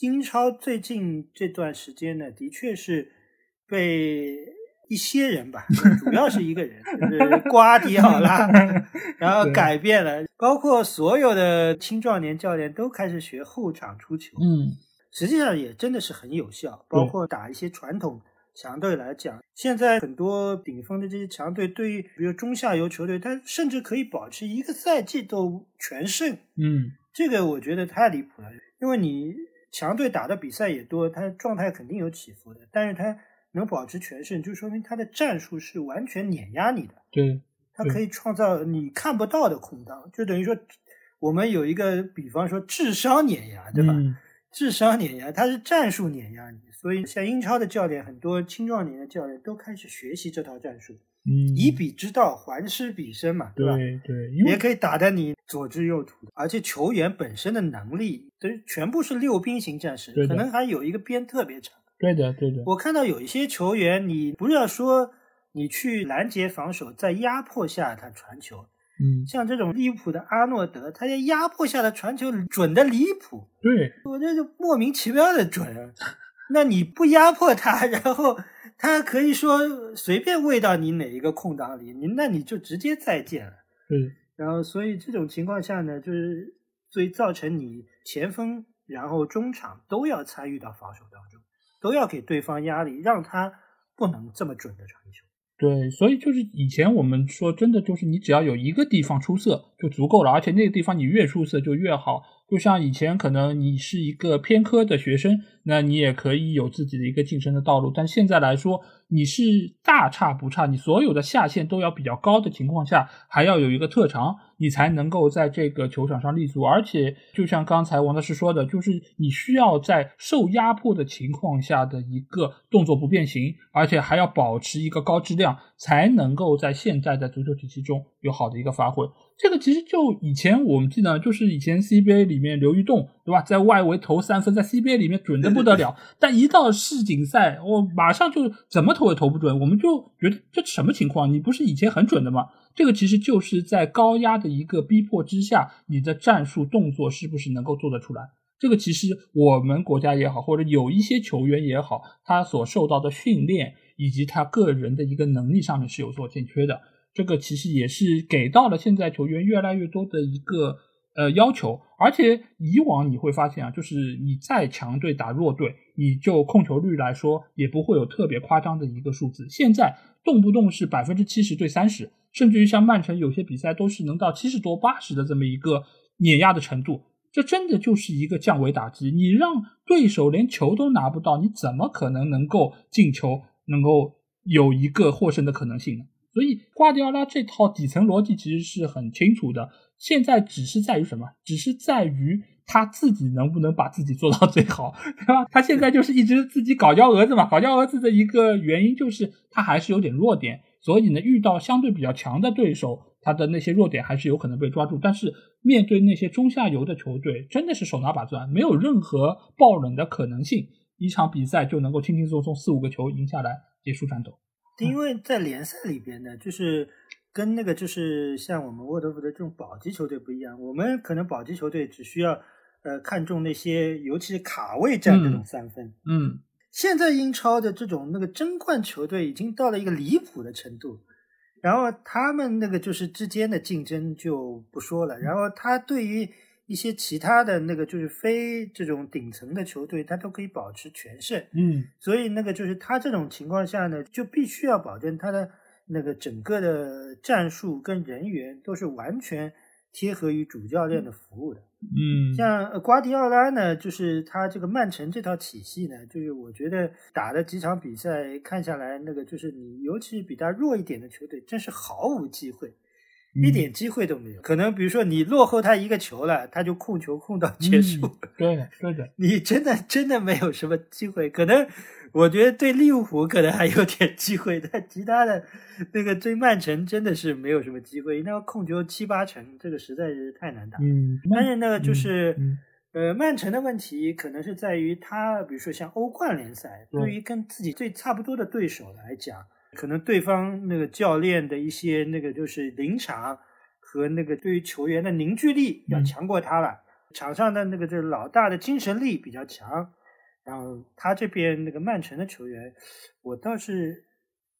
英超最近这段时间呢，的确是被一些人吧，主要是一个人，[LAUGHS] 就是瓜迪奥拉，然后改变了，包括所有的青壮年教练都开始学后场出球，嗯，实际上也真的是很有效，包括打一些传统。强队来讲，现在很多顶峰的这些强队，对于比如中下游球队，他甚至可以保持一个赛季都全胜。嗯，这个我觉得太离谱了，因为你强队打的比赛也多，他状态肯定有起伏的，但是他能保持全胜，就说明他的战术是完全碾压你的，对，他可以创造你看不到的空档，就等于说我们有一个比方说智商碾压，对吧？嗯智商碾压，他是战术碾压你，所以像英超的教练，很多青壮年的教练都开始学习这套战术，嗯，以彼之道还施彼身嘛，对吧？对对，也可以打得你左支右突，而且球员本身的能力，都全部是溜冰型战士可能还有一个边特别长。对的对的，我看到有一些球员，你不要说你去拦截防守，在压迫下他传球，嗯，像这种利物浦的阿诺德，他在压迫下的传球准的离谱，对，我这就莫名其妙的准啊。那你不压迫他，然后他可以说随便喂到你哪一个空档里，你那你就直接再见了。对，然后，所以这种情况下呢，就是所以造成你前锋，然后中场都要参与到防守当中，都要给对方压力，让他不能这么准的传球。对，所以就是以前我们说，真的就是你只要有一个地方出色就足够了，而且那个地方你越出色就越好。就像以前可能你是一个偏科的学生，那你也可以有自己的一个晋升的道路。但现在来说，你是大差不差，你所有的下限都要比较高的情况下，还要有一个特长，你才能够在这个球场上立足。而且就像刚才王大师说的，就是你需要在受压迫的情况下的一个动作不变形，而且还要保持一个高质量，才能够在现在的足球体系中有好的一个发挥。这个其实就以前我们记得，就是以前 CBA 里面刘玉栋对吧，在外围投三分，在 CBA 里面准的不得了，但一到世锦赛，我马上就怎么投也投不准，我们就觉得这什么情况？你不是以前很准的吗？这个其实就是在高压的一个逼迫之下，你的战术动作是不是能够做得出来？这个其实我们国家也好，或者有一些球员也好，他所受到的训练以及他个人的一个能力上面是有所欠缺的。这个其实也是给到了现在球员越来越多的一个呃要求，而且以往你会发现啊，就是你再强队打弱队，你就控球率来说也不会有特别夸张的一个数字。现在动不动是百分之七十对三十，甚至于像曼城有些比赛都是能到七十多八十的这么一个碾压的程度，这真的就是一个降维打击。你让对手连球都拿不到，你怎么可能能够进球，能够有一个获胜的可能性呢？所以瓜迪奥拉这套底层逻辑其实是很清楚的，现在只是在于什么？只是在于他自己能不能把自己做到最好，对吧？他现在就是一直自己搞幺蛾子嘛，搞幺蛾子的一个原因就是他还是有点弱点，所以呢，遇到相对比较强的对手，他的那些弱点还是有可能被抓住。但是面对那些中下游的球队，真的是手拿把攥，没有任何爆冷的可能性，一场比赛就能够轻轻松松四五个球赢下来，结束战斗。因为在联赛里边呢，就是跟那个就是像我们沃德福德这种保级球队不一样，我们可能保级球队只需要呃看中那些尤其是卡位战这种三分。嗯，现在英超的这种那个争冠球队已经到了一个离谱的程度，然后他们那个就是之间的竞争就不说了，然后他对于。一些其他的那个就是非这种顶层的球队，他都可以保持全胜。嗯，所以那个就是他这种情况下呢，就必须要保证他的那个整个的战术跟人员都是完全贴合于主教练的服务的。嗯，像瓜迪奥拉呢，就是他这个曼城这套体系呢，就是我觉得打的几场比赛看下来，那个就是你尤其是比他弱一点的球队，真是毫无机会。一点机会都没有，可能比如说你落后他一个球了，他就控球控到结束。对的，对的，你真的真的没有什么机会。可能我觉得对利物浦可能还有点机会，但其他的那个对曼城真的是没有什么机会。那控球七八成，这个实在是太难打。嗯，但是那个就是呃，曼城的问题可能是在于他，比如说像欧冠联赛，对于跟自己最差不多的对手来讲。可能对方那个教练的一些那个就是临场和那个对于球员的凝聚力要强过他了，场上的那个就是老大的精神力比较强，然后他这边那个曼城的球员，我倒是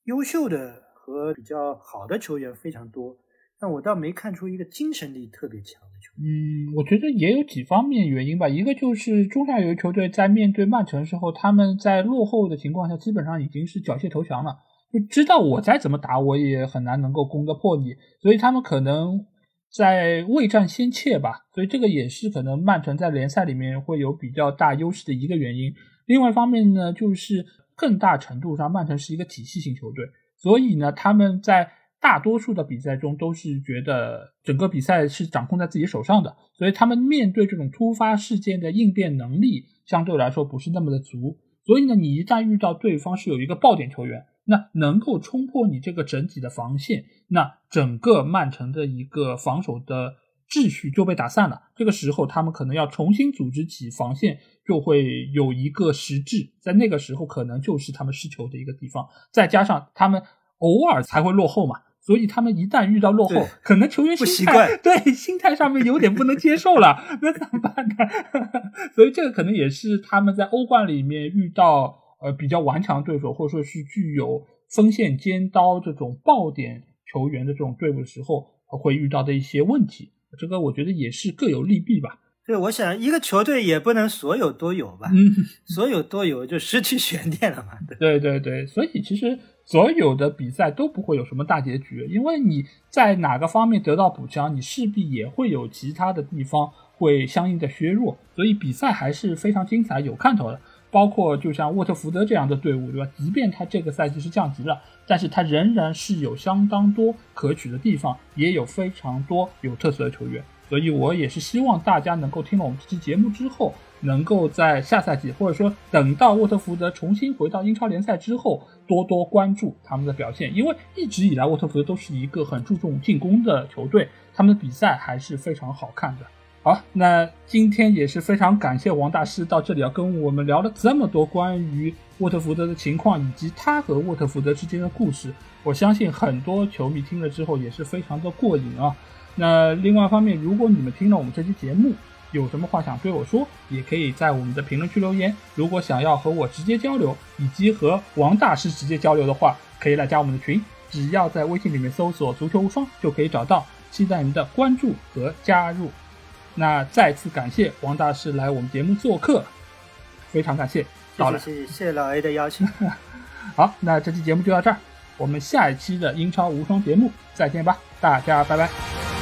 优秀的和比较好的球员非常多，但我倒没看出一个精神力特别强的球员。嗯，我觉得也有几方面原因吧，一个就是中下游球队在面对曼城时候，他们在落后的情况下，基本上已经是缴械投降了。就知道我再怎么打，我也很难能够攻得破你，所以他们可能在未战先怯吧。所以这个也是可能曼城在联赛里面会有比较大优势的一个原因。另外一方面呢，就是更大程度上曼城是一个体系型球队，所以呢他们在大多数的比赛中都是觉得整个比赛是掌控在自己手上的，所以他们面对这种突发事件的应变能力相对来说不是那么的足。所以呢，你一旦遇到对方是有一个爆点球员。那能够冲破你这个整体的防线，那整个曼城的一个防守的秩序就被打散了。这个时候，他们可能要重新组织起防线，就会有一个实质。在那个时候，可能就是他们失球的一个地方。再加上他们偶尔才会落后嘛，所以他们一旦遇到落后，可能球员心态对心态上面有点不能接受了，那怎么办呢？[LAUGHS] 所以这个可能也是他们在欧冠里面遇到。呃，比较顽强的对手，或者说是具有锋线尖刀这种爆点球员的这种队伍的时候，会遇到的一些问题，这个我觉得也是各有利弊吧。对，我想一个球队也不能所有都有吧，嗯，[LAUGHS] 所有都有就失去悬念了嘛。对对对，所以其实所有的比赛都不会有什么大结局，因为你在哪个方面得到补强，你势必也会有其他的地方会相应的削弱，所以比赛还是非常精彩，有看头的。包括就像沃特福德这样的队伍，对吧？即便他这个赛季是降级了，但是他仍然是有相当多可取的地方，也有非常多有特色的球员。所以我也是希望大家能够听了我们这期节目之后，能够在下赛季，或者说等到沃特福德重新回到英超联赛之后，多多关注他们的表现，因为一直以来沃特福德都是一个很注重进攻的球队，他们的比赛还是非常好看的。好，那今天也是非常感谢王大师到这里要跟我们聊了这么多关于沃特福德的情况，以及他和沃特福德之间的故事。我相信很多球迷听了之后也是非常的过瘾啊。那另外一方面，如果你们听了我们这期节目，有什么话想对我说，也可以在我们的评论区留言。如果想要和我直接交流，以及和王大师直接交流的话，可以来加我们的群，只要在微信里面搜索“足球无双”就可以找到。期待您的关注和加入。那再次感谢王大师来我们节目做客，非常感谢。谢谢谢谢老 A 的邀请。[LAUGHS] 好，那这期节目就到这儿，我们下一期的英超无双节目再见吧，大家拜拜。